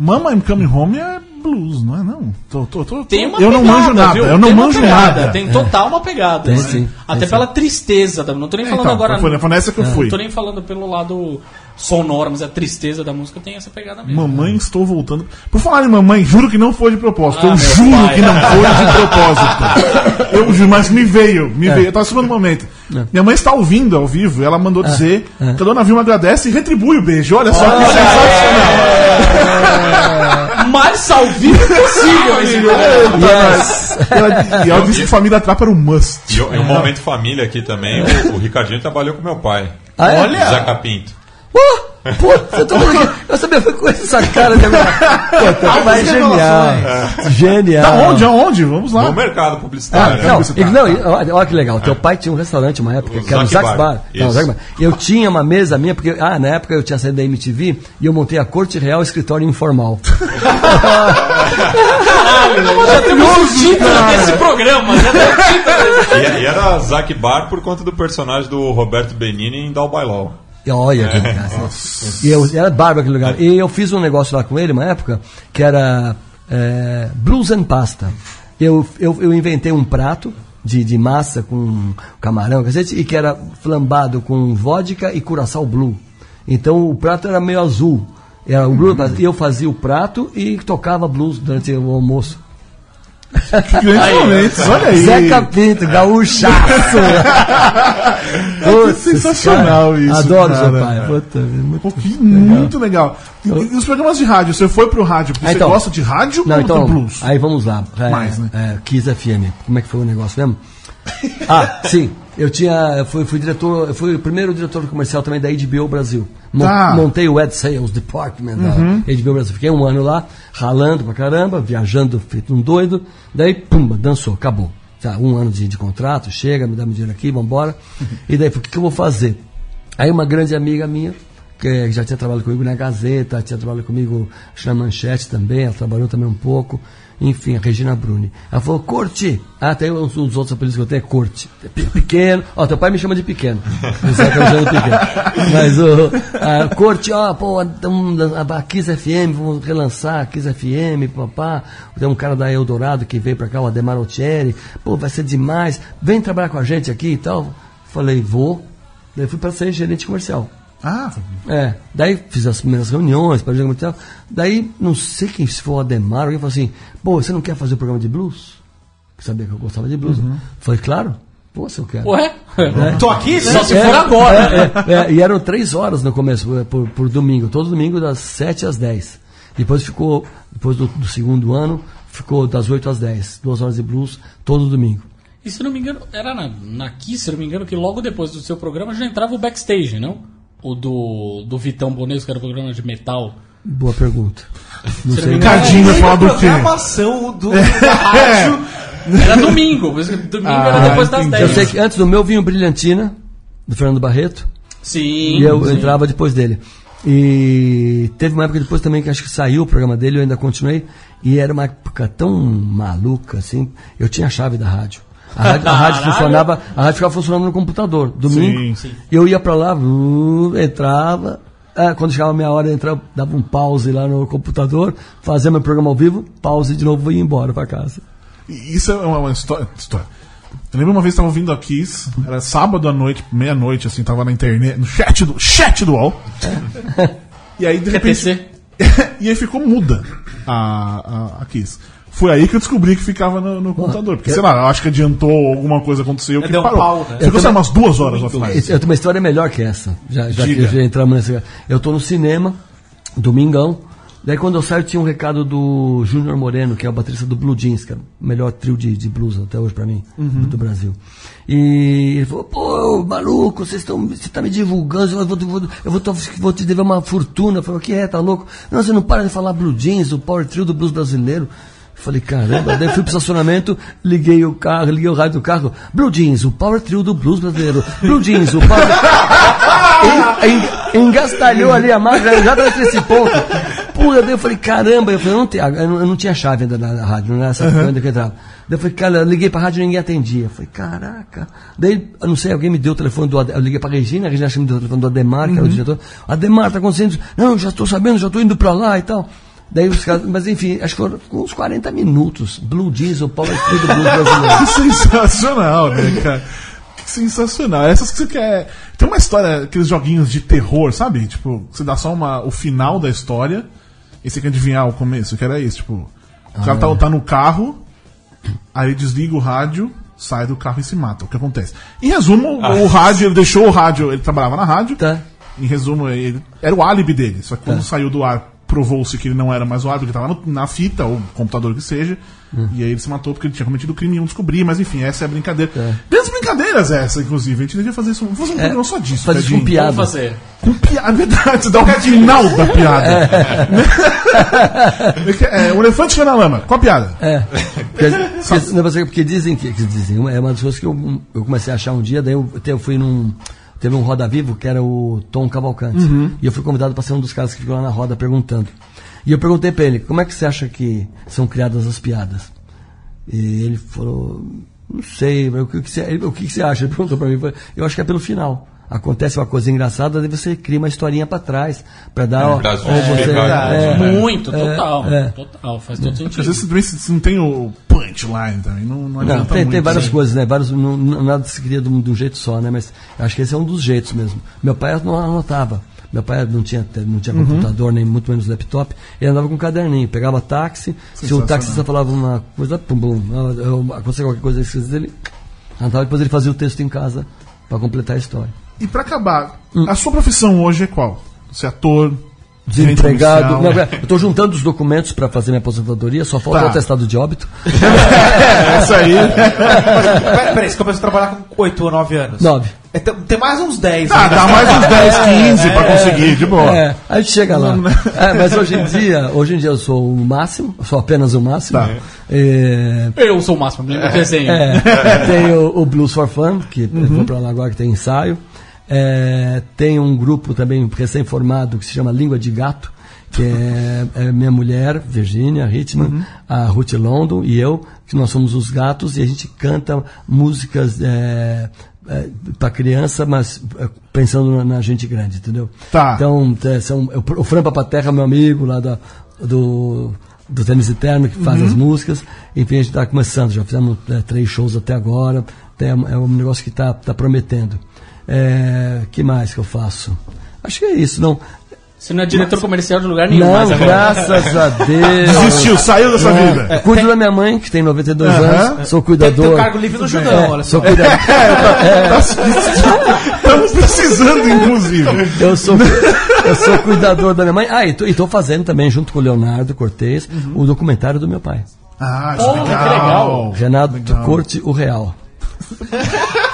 [SPEAKER 2] Mama I'm Coming Home é blues, não é não? Tô, tô, tô,
[SPEAKER 4] Tem uma
[SPEAKER 2] eu não
[SPEAKER 4] pegada,
[SPEAKER 2] manjo nada,
[SPEAKER 4] viu?
[SPEAKER 2] eu não
[SPEAKER 4] Tem
[SPEAKER 2] manjo
[SPEAKER 4] pegada,
[SPEAKER 2] nada.
[SPEAKER 4] Tem total uma pegada.
[SPEAKER 6] Tem
[SPEAKER 4] né?
[SPEAKER 6] sim,
[SPEAKER 4] Até
[SPEAKER 6] tem
[SPEAKER 4] pela tristeza, da- não tô nem falando
[SPEAKER 2] Então,
[SPEAKER 4] agora.
[SPEAKER 2] foi, foi nessa que eu fui.
[SPEAKER 4] Não tô nem falando pelo lado sonora, mas a tristeza da música tem essa pegada mesmo.
[SPEAKER 2] Mamãe, estou voltando. Por falar em mamãe, juro que não foi de propósito.
[SPEAKER 4] Ah,
[SPEAKER 2] eu juro
[SPEAKER 4] pai.
[SPEAKER 2] que não foi de propósito. Eu juro, mas me veio, me
[SPEAKER 6] É.
[SPEAKER 2] veio. Eu tava esperando um momento. Minha mãe está ouvindo ao vivo ela mandou dizer
[SPEAKER 6] é.
[SPEAKER 2] que a dona Vilma agradece e retribui o beijo. Olha só que sensacional.
[SPEAKER 4] Mais ao vivo possível esse.
[SPEAKER 6] Yes.
[SPEAKER 2] Ela- e ela disse que família trapa era um must.
[SPEAKER 5] E, o- e um momento família aqui também, o, o Ricardinho trabalhou com meu pai.
[SPEAKER 6] Ah, é?
[SPEAKER 3] Olha!
[SPEAKER 5] Zeca Pinto.
[SPEAKER 6] Uh, Pô, você tá falando que eu sabia foi com essa cara de agora. Pô, teu pai é genial. Genial.
[SPEAKER 2] Da onde? Aonde? Vamos lá.
[SPEAKER 5] No mercado
[SPEAKER 6] Ah,
[SPEAKER 5] publicitário.
[SPEAKER 6] não,
[SPEAKER 2] você
[SPEAKER 6] e-
[SPEAKER 2] tá-
[SPEAKER 6] não, olha, olha que legal. Teu pai tinha um restaurante uma época,
[SPEAKER 5] O
[SPEAKER 6] que era o
[SPEAKER 5] Zac
[SPEAKER 6] Zax
[SPEAKER 5] Bar.
[SPEAKER 6] Bar. Não, Bar. Eu tinha uma mesa minha, porque ah, na época eu tinha saído da MTV e eu montei a Corte Real Escritório Informal.
[SPEAKER 4] Já temos o título desse programa.
[SPEAKER 5] E, e era Zac Bar por conta do personagem do Roberto Benini em Dal Bailão.
[SPEAKER 6] Olha que legal. E eu, era bárbaro aquele lugar. E eu fiz um negócio lá com ele, uma época, que era é, blues and pasta. Eu, eu, eu inventei um prato de, de massa com camarão, cacete, e que era flambado com vodka e curaçaú blue. Então o prato era meio azul. Era o blue, e eu fazia o prato e tocava blues durante o almoço.
[SPEAKER 2] Que grandes momentos, olha aí.
[SPEAKER 6] Zeca Pinto, gaúchaço! Putz,
[SPEAKER 2] sensacional
[SPEAKER 6] cara,
[SPEAKER 2] isso,
[SPEAKER 6] Adoro
[SPEAKER 2] cara.
[SPEAKER 6] seu pai. Puta, muito
[SPEAKER 2] Pô, muito legal. E, e os programas de rádio? Você foi pro rádio porque
[SPEAKER 6] Ah,
[SPEAKER 2] você
[SPEAKER 6] então.
[SPEAKER 2] gosta de rádio
[SPEAKER 6] Não,
[SPEAKER 2] ou
[SPEAKER 6] então,
[SPEAKER 2] blues?
[SPEAKER 6] aí vamos lá. É,
[SPEAKER 2] Mais, né?
[SPEAKER 6] é, Kiss FM. Como é que foi o negócio mesmo? Ah, sim. Eu tinha, eu fui, fui diretor, eu fui o primeiro diretor comercial também da HBO Brasil. Mon-
[SPEAKER 2] Tá.
[SPEAKER 6] Montei o Ad Sales Department da HBO Brasil. Fiquei um ano lá, ralando pra caramba, viajando feito um doido. Daí, pumba, dançou, acabou. Tá, um ano de, de contrato, chega, me dá meu dinheiro aqui, vambora. E daí, o que, que eu vou fazer? Aí uma grande amiga minha, que já tinha trabalhado comigo na Gazeta, tinha trabalhado comigo na Manchete também, ela trabalhou também um pouco. Enfim, a Regina Bruni. Ela falou, Corte. Ah, tem uns, uns outros apelidos que eu tenho, é Corte. Pe- Pequeno. Ó, teu pai me chama de pequeno. Não sabe que eu chamo de pequeno. Mas o Corte, ó, pô, um, a, a Kiss FM, vamos relançar a Kiss FM, papá. Tem um cara da Eldorado que veio pra cá, o Ademar Altieri. Pô, vai ser demais. Vem trabalhar com a gente aqui e tal. Falei, vou. Daí fui para ser gerente comercial.
[SPEAKER 2] Ah,
[SPEAKER 6] É, daí fiz as primeiras reuniões para comercial. Daí, não sei quem se for o Ademar, alguém falou assim: pô, você não quer fazer o programa de blues? Sabia que eu gostava de blues. Falei, claro, pô, se eu quero.
[SPEAKER 4] Ué?
[SPEAKER 3] Tô aqui, né?
[SPEAKER 4] Só se
[SPEAKER 6] É,
[SPEAKER 4] for agora. né?
[SPEAKER 6] é, é, e eram três horas no começo, é, por, por domingo, todo domingo das 7 às 10. Depois ficou, depois do, do segundo ano, ficou das 8 às 10, duas horas de blues, todo domingo.
[SPEAKER 4] E se não me engano, era na, na Kiss, se não me engano, que logo depois do seu programa já entrava o backstage, não? O do, do Vitão Boneso, que era o programa de metal.
[SPEAKER 6] Boa pergunta. Não
[SPEAKER 4] Se
[SPEAKER 6] sei.
[SPEAKER 2] Ricardinho vai falar do quê?
[SPEAKER 3] programação do, da rádio.
[SPEAKER 4] Era domingo. por isso que Domingo era
[SPEAKER 2] Ah,
[SPEAKER 4] depois das
[SPEAKER 2] entendi.
[SPEAKER 6] Eu
[SPEAKER 4] 10.
[SPEAKER 6] sei que antes do meu vinha o Brilhantina, do Fernando Barreto.
[SPEAKER 4] Sim.
[SPEAKER 6] E eu
[SPEAKER 4] sim.
[SPEAKER 6] entrava depois dele. E teve uma época depois também que acho que saiu o programa dele, eu ainda continuei. E era uma época tão maluca, assim. Eu tinha a chave da rádio. A rádio, a rádio funcionava, a rádio ficava funcionando no computador. Domingo,
[SPEAKER 2] Sim, sim.
[SPEAKER 6] eu ia pra lá, entrava. ah, quando chegava a minha hora, eu entrava, dava um pause lá no computador, fazia meu programa ao vivo, pause de novo e ia embora pra casa.
[SPEAKER 2] Isso é uma, uma história, história. Eu lembro uma vez que tava ouvindo a Kiss, era sábado à noite, meia-noite, assim, tava na internet, no chat do, chat do UOL. e aí, de repente. E aí ficou muda a, a, a Kiss. Foi aí que eu descobri que ficava no, no computador. Porque, sei lá, eu acho que adiantou, alguma coisa aconteceu que
[SPEAKER 3] deu um
[SPEAKER 2] parou.
[SPEAKER 3] pau, né?
[SPEAKER 2] Ficou, sei lá, umas duas horas offline.
[SPEAKER 6] Eu tenho uma história melhor que essa, já, já que já entramos nessa. Eu tô no cinema, domingão, daí quando eu saio tinha um recado do Júnior Moreno, que é o baterista do Blue Jeans, que é o melhor trio de, de blues até hoje pra mim, do Brasil. E ele falou, pô, maluco, vocês estão, você tá me divulgando, eu vou, vou, eu vou, vou te dever uma fortuna. Eu falei, o que é, tá louco? Não, você não para de falar Blue Jeans, o power trio do blues brasileiro. Falei, caramba, daí fui pro estacionamento, liguei o carro, liguei o rádio do carro. Blue Jeans, o power trio do blues brasileiro. Blue Jeans, o power... En- en- engastalhou ali a máquina, já nesse ponto. Pura, daí eu falei, caramba, eu falei, não, tenho, eu não, eu não tinha chave ainda na, na rádio, não era essa uhum. que eu entrava. Daí eu falei, cara, eu liguei pra rádio e ninguém atendia. Eu falei, caraca. Daí, eu não sei, alguém me deu o telefone do Ade- Eu liguei pra Regina, a Regina me deu o telefone do Ademar, que era o diretor. Ademar, tá acontecendo? isso?" Não, já estou sabendo, já estou indo pra lá e tal. Daí os caras, mas enfim, acho que foram uns 40 minutos. Blue Diesel, Power Trio do Blues brasileiro.
[SPEAKER 2] Que sensacional, né, cara? Sensacional. Essas que você quer. Tem uma história, aqueles joguinhos de terror, sabe? Tipo, você dá só uma, o final da história e você quer adivinhar o começo, que era isso, tipo. O cara tá, tá no carro, aí desliga o rádio, sai do carro e se mata. O que acontece? Em resumo, o rádio, ele deixou o rádio, ele trabalhava na rádio.
[SPEAKER 6] Tá.
[SPEAKER 2] Em resumo, ele, era o álibi dele. Só que quando
[SPEAKER 6] Tá.
[SPEAKER 2] saiu do ar, provou-se que ele não era mais o álibi, que estava na fita, ou computador que seja.
[SPEAKER 6] Hum.
[SPEAKER 2] E aí ele se matou porque ele tinha cometido crime e iam descobrir, mas enfim, essa é a brincadeira.
[SPEAKER 6] É.
[SPEAKER 2] Grandes brincadeiras essa, inclusive. A gente devia fazer isso. Vamos fazer um programa só disso.
[SPEAKER 6] fazer isso com piada.
[SPEAKER 4] Vamos fazer.
[SPEAKER 2] Com piada, é verdade, dá o final da piada. É. um elefante foi na lama. Qual a piada?
[SPEAKER 6] É. Porque, porque, não, você- porque dizem que, que dizem, é uma das coisas que eu, eu comecei a achar um dia, daí eu, até eu fui num. Teve um Roda Vivo que era o Tom Cavalcante. E eu fui convidado para ser um dos caras que ficou lá na roda perguntando. E eu perguntei para ele, como é que você acha que são criadas as piadas? E ele falou, não sei, o que, que você, o que, que você acha? Ele perguntou para mim, eu acho que é pelo final. Acontece uma coisa engraçada, daí você cria uma historinha para trás, para dar. ó,
[SPEAKER 5] pra
[SPEAKER 6] ó,
[SPEAKER 5] justificar,
[SPEAKER 6] é,
[SPEAKER 4] Muito, total.
[SPEAKER 6] é.
[SPEAKER 4] Total, faz todo
[SPEAKER 2] Às
[SPEAKER 4] sentido.
[SPEAKER 2] vezes você, você não tem o punchline também. Não, não
[SPEAKER 6] Não,
[SPEAKER 2] adianta
[SPEAKER 6] tem,
[SPEAKER 2] muito.
[SPEAKER 6] tem várias
[SPEAKER 2] Sim.
[SPEAKER 6] coisas, né? Vários, não, não- nada se cria de um, de um jeito só, né? Mas acho que esse é um dos jeitos mesmo. Meu pai não anotava. Meu pai não tinha, não tinha
[SPEAKER 2] Uhum.
[SPEAKER 6] computador, nem muito menos laptop. Ele andava com um caderninho, pegava táxi. Se o taxista falava uma coisa, pum, pum, eu- aconteceu qualquer coisa ele andava depois ele fazia o texto em casa para completar a história.
[SPEAKER 2] E pra acabar,
[SPEAKER 6] Hum.
[SPEAKER 2] a sua profissão hoje é qual? Você é ator?
[SPEAKER 6] Desempregado. Não,
[SPEAKER 2] comercial?
[SPEAKER 6] eu estou juntando os documentos para fazer minha aposentadoria, só falta
[SPEAKER 2] Tá.
[SPEAKER 6] o atestado de óbito.
[SPEAKER 2] É, essa aí.
[SPEAKER 3] Peraí, peraí, você começou a trabalhar com 8 ou 9 anos?
[SPEAKER 6] Nove.
[SPEAKER 3] É, tem, tem mais uns 10
[SPEAKER 2] Ah, dá mais uns 10, 15 pra conseguir, de boa.
[SPEAKER 6] É, a gente chega lá. É, mas hoje em dia, hoje em dia eu sou o máximo, sou apenas o máximo.
[SPEAKER 2] Tá.
[SPEAKER 6] É,
[SPEAKER 4] Eu sou o máximo, do desenho.
[SPEAKER 6] é, tem o, o Blues for Fun, que eu vou pra lá agora que tem ensaio. É, tem um grupo também recém-formado que se chama Língua de Gato, que é, é minha mulher, Virginia Hitman, a Ruth London e eu, que nós somos os gatos e a gente canta músicas é, para criança, mas é, pensando na, na gente grande, entendeu?
[SPEAKER 2] Tá.
[SPEAKER 6] Então, é, são, o, o Fran Papaterra, meu amigo lá da, do, do Tênis Eterno, que faz as músicas. Enfim, a gente está começando, já fizemos é, três shows até agora. Tem, é um negócio que está tá prometendo. É, que mais que eu faço? Acho que é isso. Não,
[SPEAKER 4] Você não é diretor comercial de lugar nenhum
[SPEAKER 6] não graças a Deus.
[SPEAKER 2] Desistiu, saiu dessa
[SPEAKER 6] É,
[SPEAKER 2] vida.
[SPEAKER 6] Cuido da minha mãe, que tem 92
[SPEAKER 2] Aham.
[SPEAKER 6] anos. Sou
[SPEAKER 3] Tem, tem
[SPEAKER 6] cuidador.
[SPEAKER 3] um cargo livre no Judão, olha só.
[SPEAKER 6] Sou cuidador.
[SPEAKER 2] Estamos precisando, inclusive.
[SPEAKER 6] Eu sou, eu sou cuidador da minha mãe. Ah, e tô, e tô fazendo também, junto com o Leonardo Cortez, o documentário do meu pai.
[SPEAKER 2] Ah, isso
[SPEAKER 4] Porra,
[SPEAKER 2] é
[SPEAKER 4] que legal.
[SPEAKER 6] Renato
[SPEAKER 2] Legal.
[SPEAKER 6] Corte, o Real.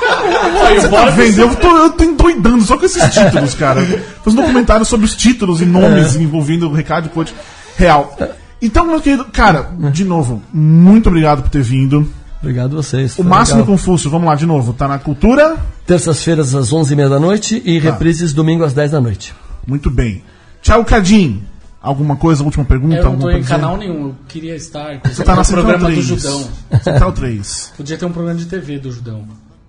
[SPEAKER 4] Aí,
[SPEAKER 2] Tá
[SPEAKER 4] bora
[SPEAKER 2] vendo? Eu tô, eu tô endoidando só com esses títulos, cara. Faz um documentário sobre os títulos e nomes
[SPEAKER 6] É.
[SPEAKER 2] envolvendo o Ricardo Coach real. Então, meu querido, cara, de novo, muito obrigado por ter vindo.
[SPEAKER 6] Obrigado a vocês.
[SPEAKER 2] O Máximo
[SPEAKER 6] legal.
[SPEAKER 2] Confuso, vamos lá de novo, tá na cultura?
[SPEAKER 6] Terças-feiras às 11h30 da noite e
[SPEAKER 2] Tá.
[SPEAKER 6] reprises domingo às 10 da noite.
[SPEAKER 2] Muito bem. Tchau, Cadim. Alguma coisa, última pergunta?
[SPEAKER 4] Eu não tô em canal nenhum, eu queria estar.
[SPEAKER 2] Você tá
[SPEAKER 4] no
[SPEAKER 2] Central
[SPEAKER 4] programa
[SPEAKER 2] 3.
[SPEAKER 4] do Judão.
[SPEAKER 2] Central 3.
[SPEAKER 4] Podia ter um programa de TV do Judão.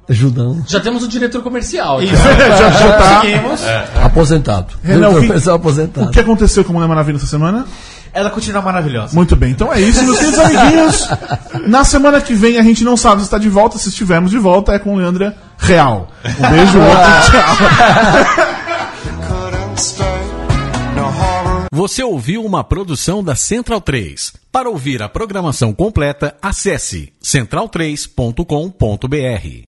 [SPEAKER 6] Judão.
[SPEAKER 4] Já temos o diretor comercial.
[SPEAKER 3] Isso.
[SPEAKER 2] já, já tá.
[SPEAKER 3] Seguimos.
[SPEAKER 6] Aposentado.
[SPEAKER 2] Renan, o que-
[SPEAKER 6] comercial aposentado.
[SPEAKER 2] O que aconteceu com a Mulher Maravilha essa semana?
[SPEAKER 3] Ela continua maravilhosa.
[SPEAKER 2] Muito bem, então é isso, meus queridos amiguinhos. Na semana que vem a gente não sabe se está de volta, se estivermos de volta é com Leandra Real. Um beijo, outro, tchau.
[SPEAKER 1] Você ouviu uma produção da Central 3. Para ouvir a programação completa, acesse central3.com.br.